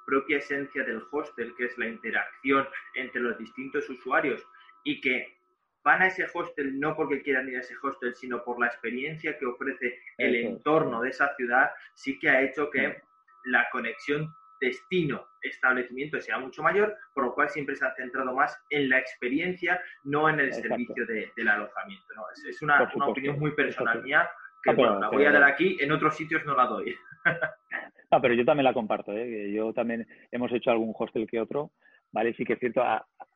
Speaker 2: propia esencia del hostel, que es la interacción entre los distintos usuarios y que van a ese hostel no porque quieran ir a ese hostel, sino por la experiencia que ofrece el entorno de esa ciudad, sí que ha hecho que la conexión destino, establecimiento sea mucho mayor, por lo cual siempre se ha centrado más en la experiencia, no en el servicio del alojamiento. Es, una, opinión muy personal mía que ah, la voy a dar aquí, en otros sitios no la doy.
Speaker 3: ah, pero yo también la comparto, ¿eh? yo también hemos hecho algún hostel que otro, ¿vale? Sí que es cierto,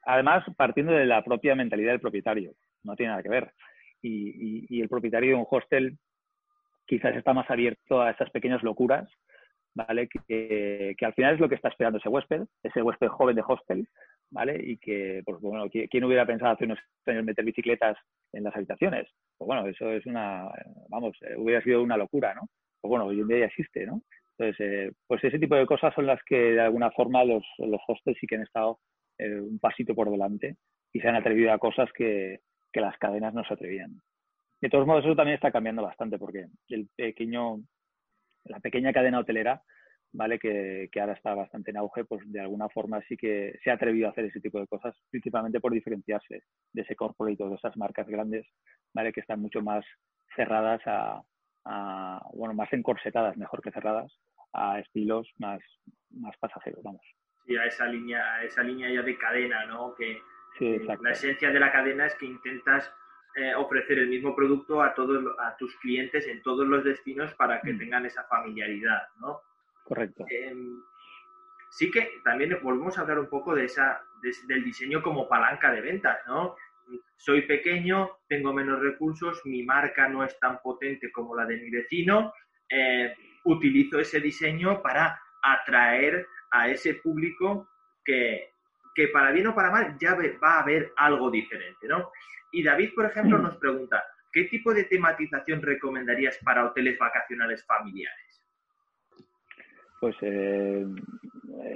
Speaker 3: además partiendo de la propia mentalidad del propietario, no tiene nada que ver. y el propietario de un hostel quizás está más abierto a esas pequeñas locuras, ¿vale? Que, al final es lo que está esperando ese huésped, ese huésped joven de hostel, ¿vale? Y que, pues bueno, ¿quién hubiera pensado hace unos años meter bicicletas en las habitaciones? Pues bueno, eso es una, vamos, eh, hubiera sido una locura, ¿no? Pues bueno, hoy en día ya existe, ¿no? Entonces, eh, pues ese tipo de cosas son las que de alguna forma los, los hostels sí que han estado eh, un pasito por delante y se han atrevido a cosas que, que las cadenas no se atrevían. De todos modos, eso también está cambiando bastante porque el pequeño, la pequeña cadena hotelera, ¿vale? Que, ahora está bastante en auge, pues de alguna forma sí que se ha atrevido a hacer ese tipo de cosas, principalmente por diferenciarse de ese corporate o de esas marcas grandes, ¿vale? Que están mucho más cerradas a, bueno, más encorsetadas, mejor que cerradas, a estilos más, más pasajeros, vamos.
Speaker 2: Sí, a esa línea, a esa línea ya de cadena, ¿no? Que, sí, la esencia de la cadena es que intentas eh, ofrecer el mismo producto a todos a tus clientes en todos los destinos para que mm. tengan esa familiaridad, ¿no?
Speaker 3: Correcto.
Speaker 2: Em, sí que también volvemos a hablar un poco de esa, del diseño como palanca de ventas, ¿no? Soy pequeño, tengo menos recursos, mi marca no es tan potente como la de mi vecino, eh, utilizo ese diseño para atraer a ese público que, que para bien o para mal ya va a haber algo diferente, ¿no? Y David, por ejemplo, nos pregunta, ¿qué tipo de tematización recomendarías para hoteles vacacionales familiares?
Speaker 3: Pues eh,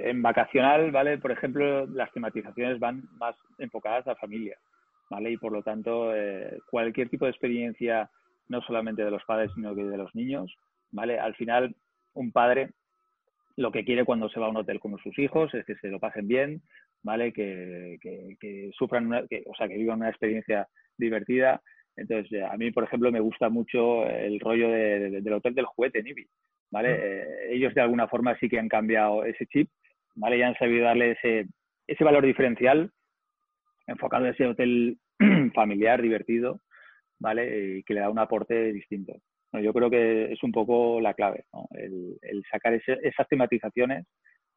Speaker 3: en vacacional, ¿vale? Por ejemplo, las tematizaciones van más enfocadas a familia, ¿vale? Y por lo tanto, eh, cualquier tipo de experiencia, no solamente de los padres, sino que de los niños, ¿vale? Al final, un padre lo que quiere cuando se va a un hotel con sus hijos es que se lo pasen bien, ¿vale? Que, que, sufran, una, o sea, que vivan una experiencia divertida. Entonces, a mí, por ejemplo, me gusta mucho el rollo del hotel del juguete, Nibi, ¿vale? Mm. Eh, ellos de alguna forma sí que han cambiado ese chip, ¿vale? Y han sabido darle ese, ese valor diferencial enfocado en ese hotel familiar, divertido, ¿vale? Y que le da un aporte distinto. yo creo que es un poco la clave, ¿no? el, sacar esas tematizaciones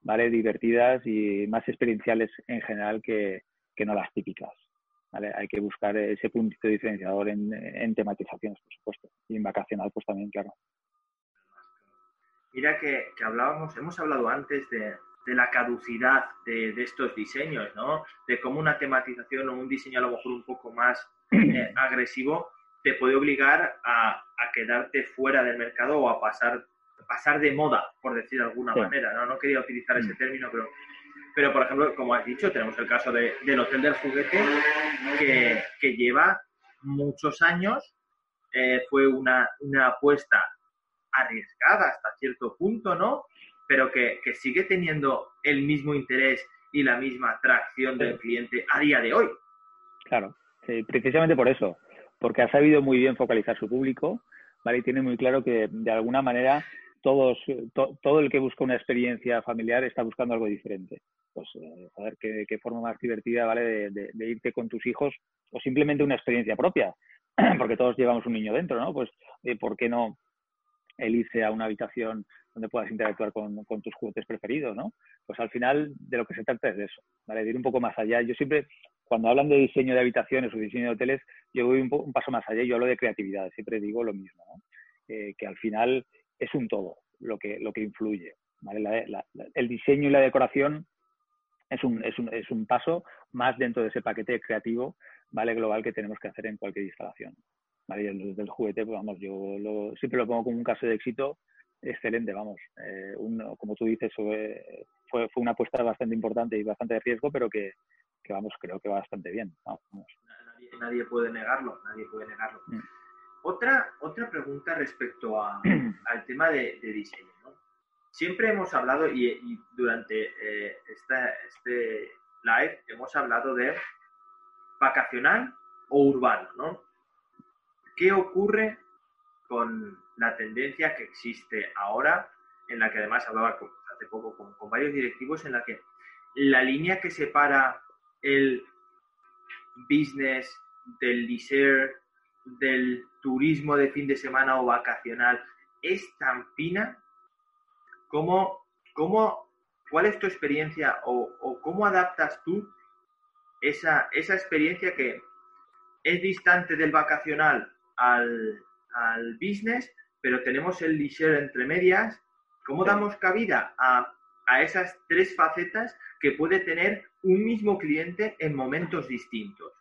Speaker 3: ¿vale? divertidas y más experienciales en general que, no las típicas. ¿vale? Hay que buscar ese puntito diferenciador en, tematizaciones, por supuesto, y en vacacional, pues también, claro.
Speaker 2: Mira que, hablábamos, hemos hablado antes de, la caducidad de, estos diseños, ¿no? De cómo una tematización o un diseño a lo mejor un poco más eh, agresivo te puede obligar a, a, quedarte fuera del mercado o a pasar pasar de moda, por decir de alguna manera. ¿no? no quería utilizar ese mm. término, pero, pero por ejemplo, como has dicho, tenemos el caso del Hotel del Juguete, que, lleva muchos años, eh, fue una, una apuesta arriesgada hasta cierto punto, ¿no? Pero que, sigue teniendo el mismo interés y la misma atracción del cliente a día de hoy.
Speaker 3: Claro, precisamente por eso, porque ha sabido muy bien focalizar su público, ¿vale? Y tiene muy claro que de alguna manera todos, todo el que busca una experiencia familiar está buscando algo diferente. Pues, eh, a ver qué, forma más divertida, ¿vale? De, irte con tus hijos o simplemente una experiencia propia, porque todos llevamos un niño dentro, ¿no? Pues, eh, ¿por qué no el irse a una habitación donde puedas interactuar con, tus juguetes preferidos, ¿no? Pues al final de lo que se trata es de eso, ¿vale? De ir un poco más allá. Yo siempre, cuando hablan de diseño de habitaciones o diseño de hoteles, yo voy un, paso más allá yo hablo de creatividad, siempre digo lo mismo, ¿no? Eh, que al final es un todo lo que, lo que influye. el diseño y la decoración es un, es, un, es un, paso más dentro de ese paquete creativo ¿vale? global que tenemos que hacer en cualquier instalación. ¿vale? desde el juguete, pues, vamos, yo siempre lo pongo como un caso de éxito excelente, vamos. Eh, como tú dices, fue, fue, una apuesta bastante importante y bastante de riesgo, pero que, vamos, creo que va bastante bien.
Speaker 2: Nadie, puede negarlo, nadie puede negarlo. Mm. Otra, otra pregunta respecto a, al tema de, diseño. Siempre hemos hablado, y, durante eh, este live hemos hablado de vacacional o urbano, ¿no? ¿Qué ocurre con la tendencia que existe ahora, en la que además hablaba, hace poco con, con varios directivos en la que la línea que separa el business del leisure, del turismo de fin de semana o vacacional es tan fina como, como ¿cuál es tu experiencia o, cómo adaptas tú esa, esa, experiencia que es distante del vacacional al, al business, pero tenemos el leisure entre medias? ¿Cómo damos cabida a, a esas tres facetas que puede tener un mismo cliente en momentos distintos?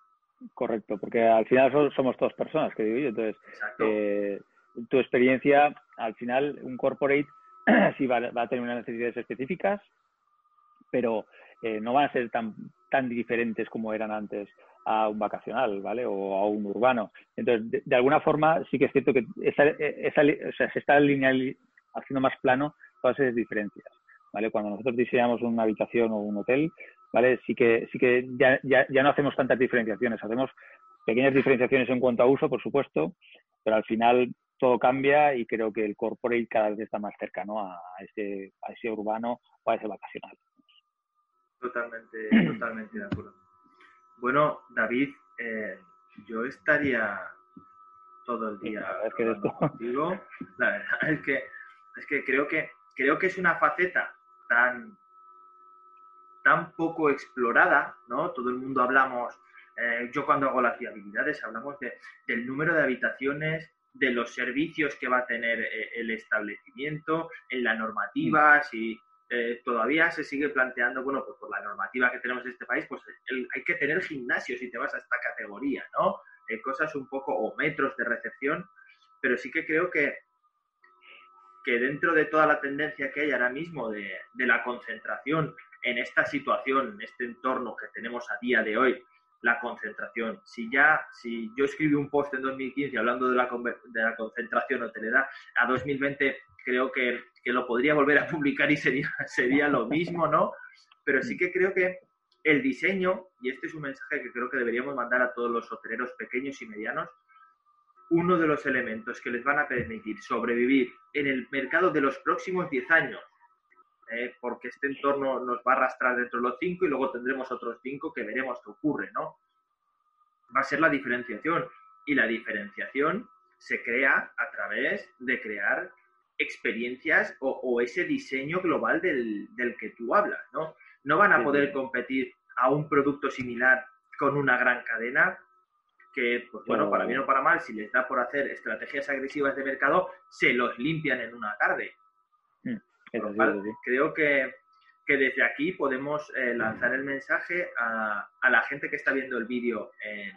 Speaker 3: Correcto, porque al final somos todas personas, que digo yo. Entonces, eh, tu experiencia, al final, un corporate sí va, a tener unas necesidades específicas, pero eh, no van a ser tan, tan diferentes como eran antes a un vacacional, ¿vale? O a un urbano. Entonces, de, alguna forma, sí que es cierto que esa, esa, o sea, se está lineal, haciendo más plano todas esas diferencias, ¿vale? Cuando nosotros diseñamos una habitación o un hotel, ¿vale? Sí que, sí que ya, ya, ya no hacemos tantas diferenciaciones, hacemos pequeñas diferenciaciones en cuanto a uso, por supuesto, pero al final todo cambia y creo que el corporate cada vez está más cercano a ese, a ese urbano o a ese vacacional.
Speaker 2: Totalmente, totalmente de acuerdo. Bueno, David, eh, yo estaría todo el día
Speaker 3: es que
Speaker 2: contigo. La verdad es que, es que creo que creo que es una faceta tan tan poco explorada, ¿no? Todo el mundo hablamos, eh, yo cuando hago las viabilidades hablamos de, del número de habitaciones, de los servicios que va a tener eh, el establecimiento, en la normativa, mm. si eh, todavía se sigue planteando, bueno, pues por la normativa que tenemos en este país, pues hay que tener gimnasios si te vas a esta categoría, ¿no? cosas un poco, o metros de recepción, pero sí que creo que, que dentro de toda la tendencia que hay ahora mismo de, de la concentración en esta situación, en este entorno que tenemos a día de hoy, la concentración. Si ya, si yo escribí un post en 2015 hablando de la, de la concentración hotelera, a 2020 creo que, que, lo podría volver a publicar y sería, sería lo mismo, ¿no? Pero sí que creo que el diseño, y este es un mensaje que creo que deberíamos mandar a todos los hoteleros pequeños y medianos, uno de los elementos que les van a permitir sobrevivir en el mercado de los próximos 10 años eh, porque este entorno nos va a arrastrar dentro de los cinco y luego tendremos otros cinco que veremos qué ocurre, ¿no? Va a ser la diferenciación. Y la diferenciación se crea a través de crear experiencias o, ese diseño global del, que tú hablas, ¿no? No van a poder competir a un producto similar con una gran cadena que, pues bueno, para bien o para mal, si les da por hacer estrategias agresivas de mercado, se los limpian en una tarde creo que, desde aquí podemos eh, lanzar el mensaje a, la gente que está viendo el vídeo en,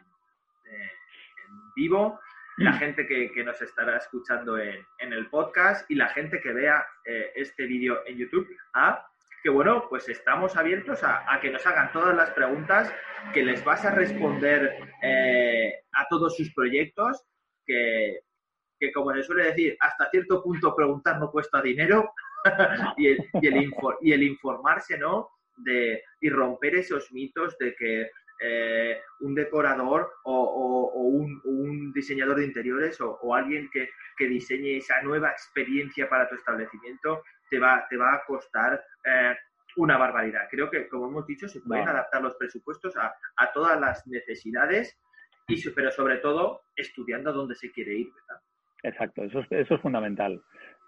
Speaker 2: vivo, la mm. gente que, nos estará escuchando en, el podcast y la gente que vea eh, este vídeo en YouTube, a que bueno, pues estamos abiertos a, que nos hagan todas las preguntas, que les vas a responder eh, a todos sus proyectos, que, que como se suele decir, hasta cierto punto preguntar no cuesta dinero, y, el, y, el informarse, ¿no? De, y romper esos mitos de que eh, un decorador o, un, diseñador de interiores o, alguien que, diseñe esa nueva experiencia para tu establecimiento te va, te va a costar eh, una barbaridad. Creo que, como hemos dicho, se pueden adaptar los presupuestos a, todas las necesidades, y, pero sobre todo estudiando dónde se quiere ir.
Speaker 3: Exacto, eso eso es fundamental.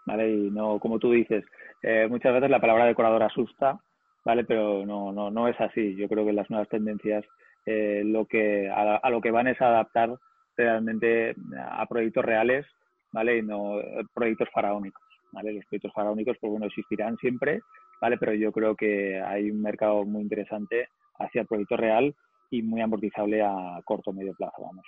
Speaker 3: ¿Vale? Y no, como tú dices, eh, muchas veces la palabra decorador asusta, ¿vale? Pero no, no, no es así. Yo creo que las nuevas tendencias eh, lo que, a, lo que van es adaptar realmente a proyectos reales, ¿vale? Y no eh, proyectos faraónicos, ¿vale? Los proyectos faraónicos, pues bueno, existirán siempre, ¿vale? Pero yo creo que hay un mercado muy interesante hacia el proyecto real y muy amortizable a corto o medio plazo, vamos.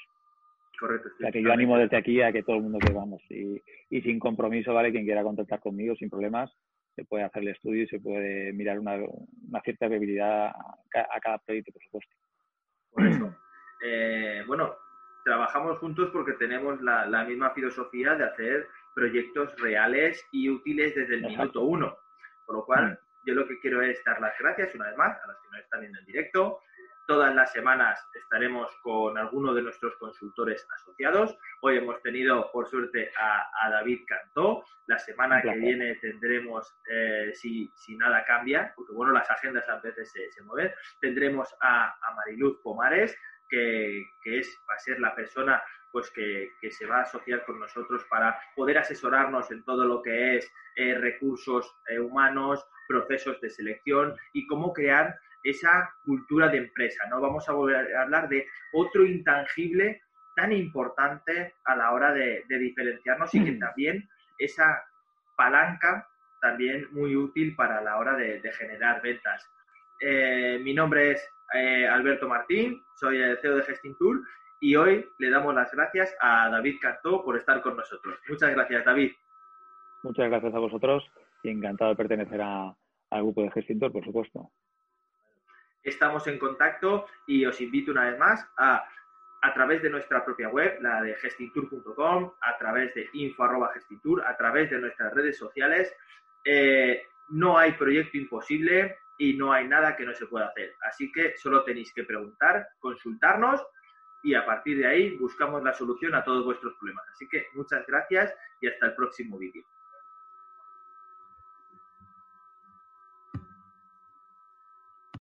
Speaker 2: Correcto.
Speaker 3: O sea, que yo animo desde aquí a que todo el mundo que vamos. Y, y sin compromiso, ¿vale? Quien quiera contactar conmigo sin problemas, se puede hacer el estudio y se puede mirar una, una cierta viabilidad a, cada proyecto, por supuesto.
Speaker 2: Por eso. Eh, bueno, trabajamos juntos porque tenemos la, la, misma filosofía de hacer proyectos reales y útiles desde el minuto uno. Por lo cual, mm. yo lo que quiero es dar las gracias una vez más a los que nos están viendo en directo, Todas las semanas estaremos con alguno de nuestros consultores asociados. Hoy hemos tenido, por suerte, a, David Cantó. La semana que viene tendremos, eh, si, nada cambia, porque bueno, las agendas a veces se, mueven, tendremos a, Mariluz Pomares, que, es, va a ser la persona pues que, se va a asociar con nosotros para poder asesorarnos en todo lo que es eh, recursos eh, humanos, procesos de selección y cómo crear esa cultura de empresa, ¿no? Vamos a volver a hablar de otro intangible tan importante a la hora de, diferenciarnos y que mm. también esa palanca también muy útil para la hora de, generar ventas. Eh, mi nombre es eh, Alberto Martín, soy el CEO de Gestintour y hoy le damos las gracias a David Cartó por estar con nosotros. Muchas gracias, David.
Speaker 3: Muchas gracias a vosotros y encantado de pertenecer al grupo de Gestintour, por supuesto
Speaker 2: estamos en contacto y os invito una vez más a a través de nuestra propia web, la de gestintour.com, a través de info.gestintour, a través de nuestras redes sociales. Eh, no hay proyecto imposible y no hay nada que no se pueda hacer. Así que solo tenéis que preguntar, consultarnos y a partir de ahí buscamos la solución a todos vuestros problemas. Así que muchas gracias y hasta el próximo vídeo.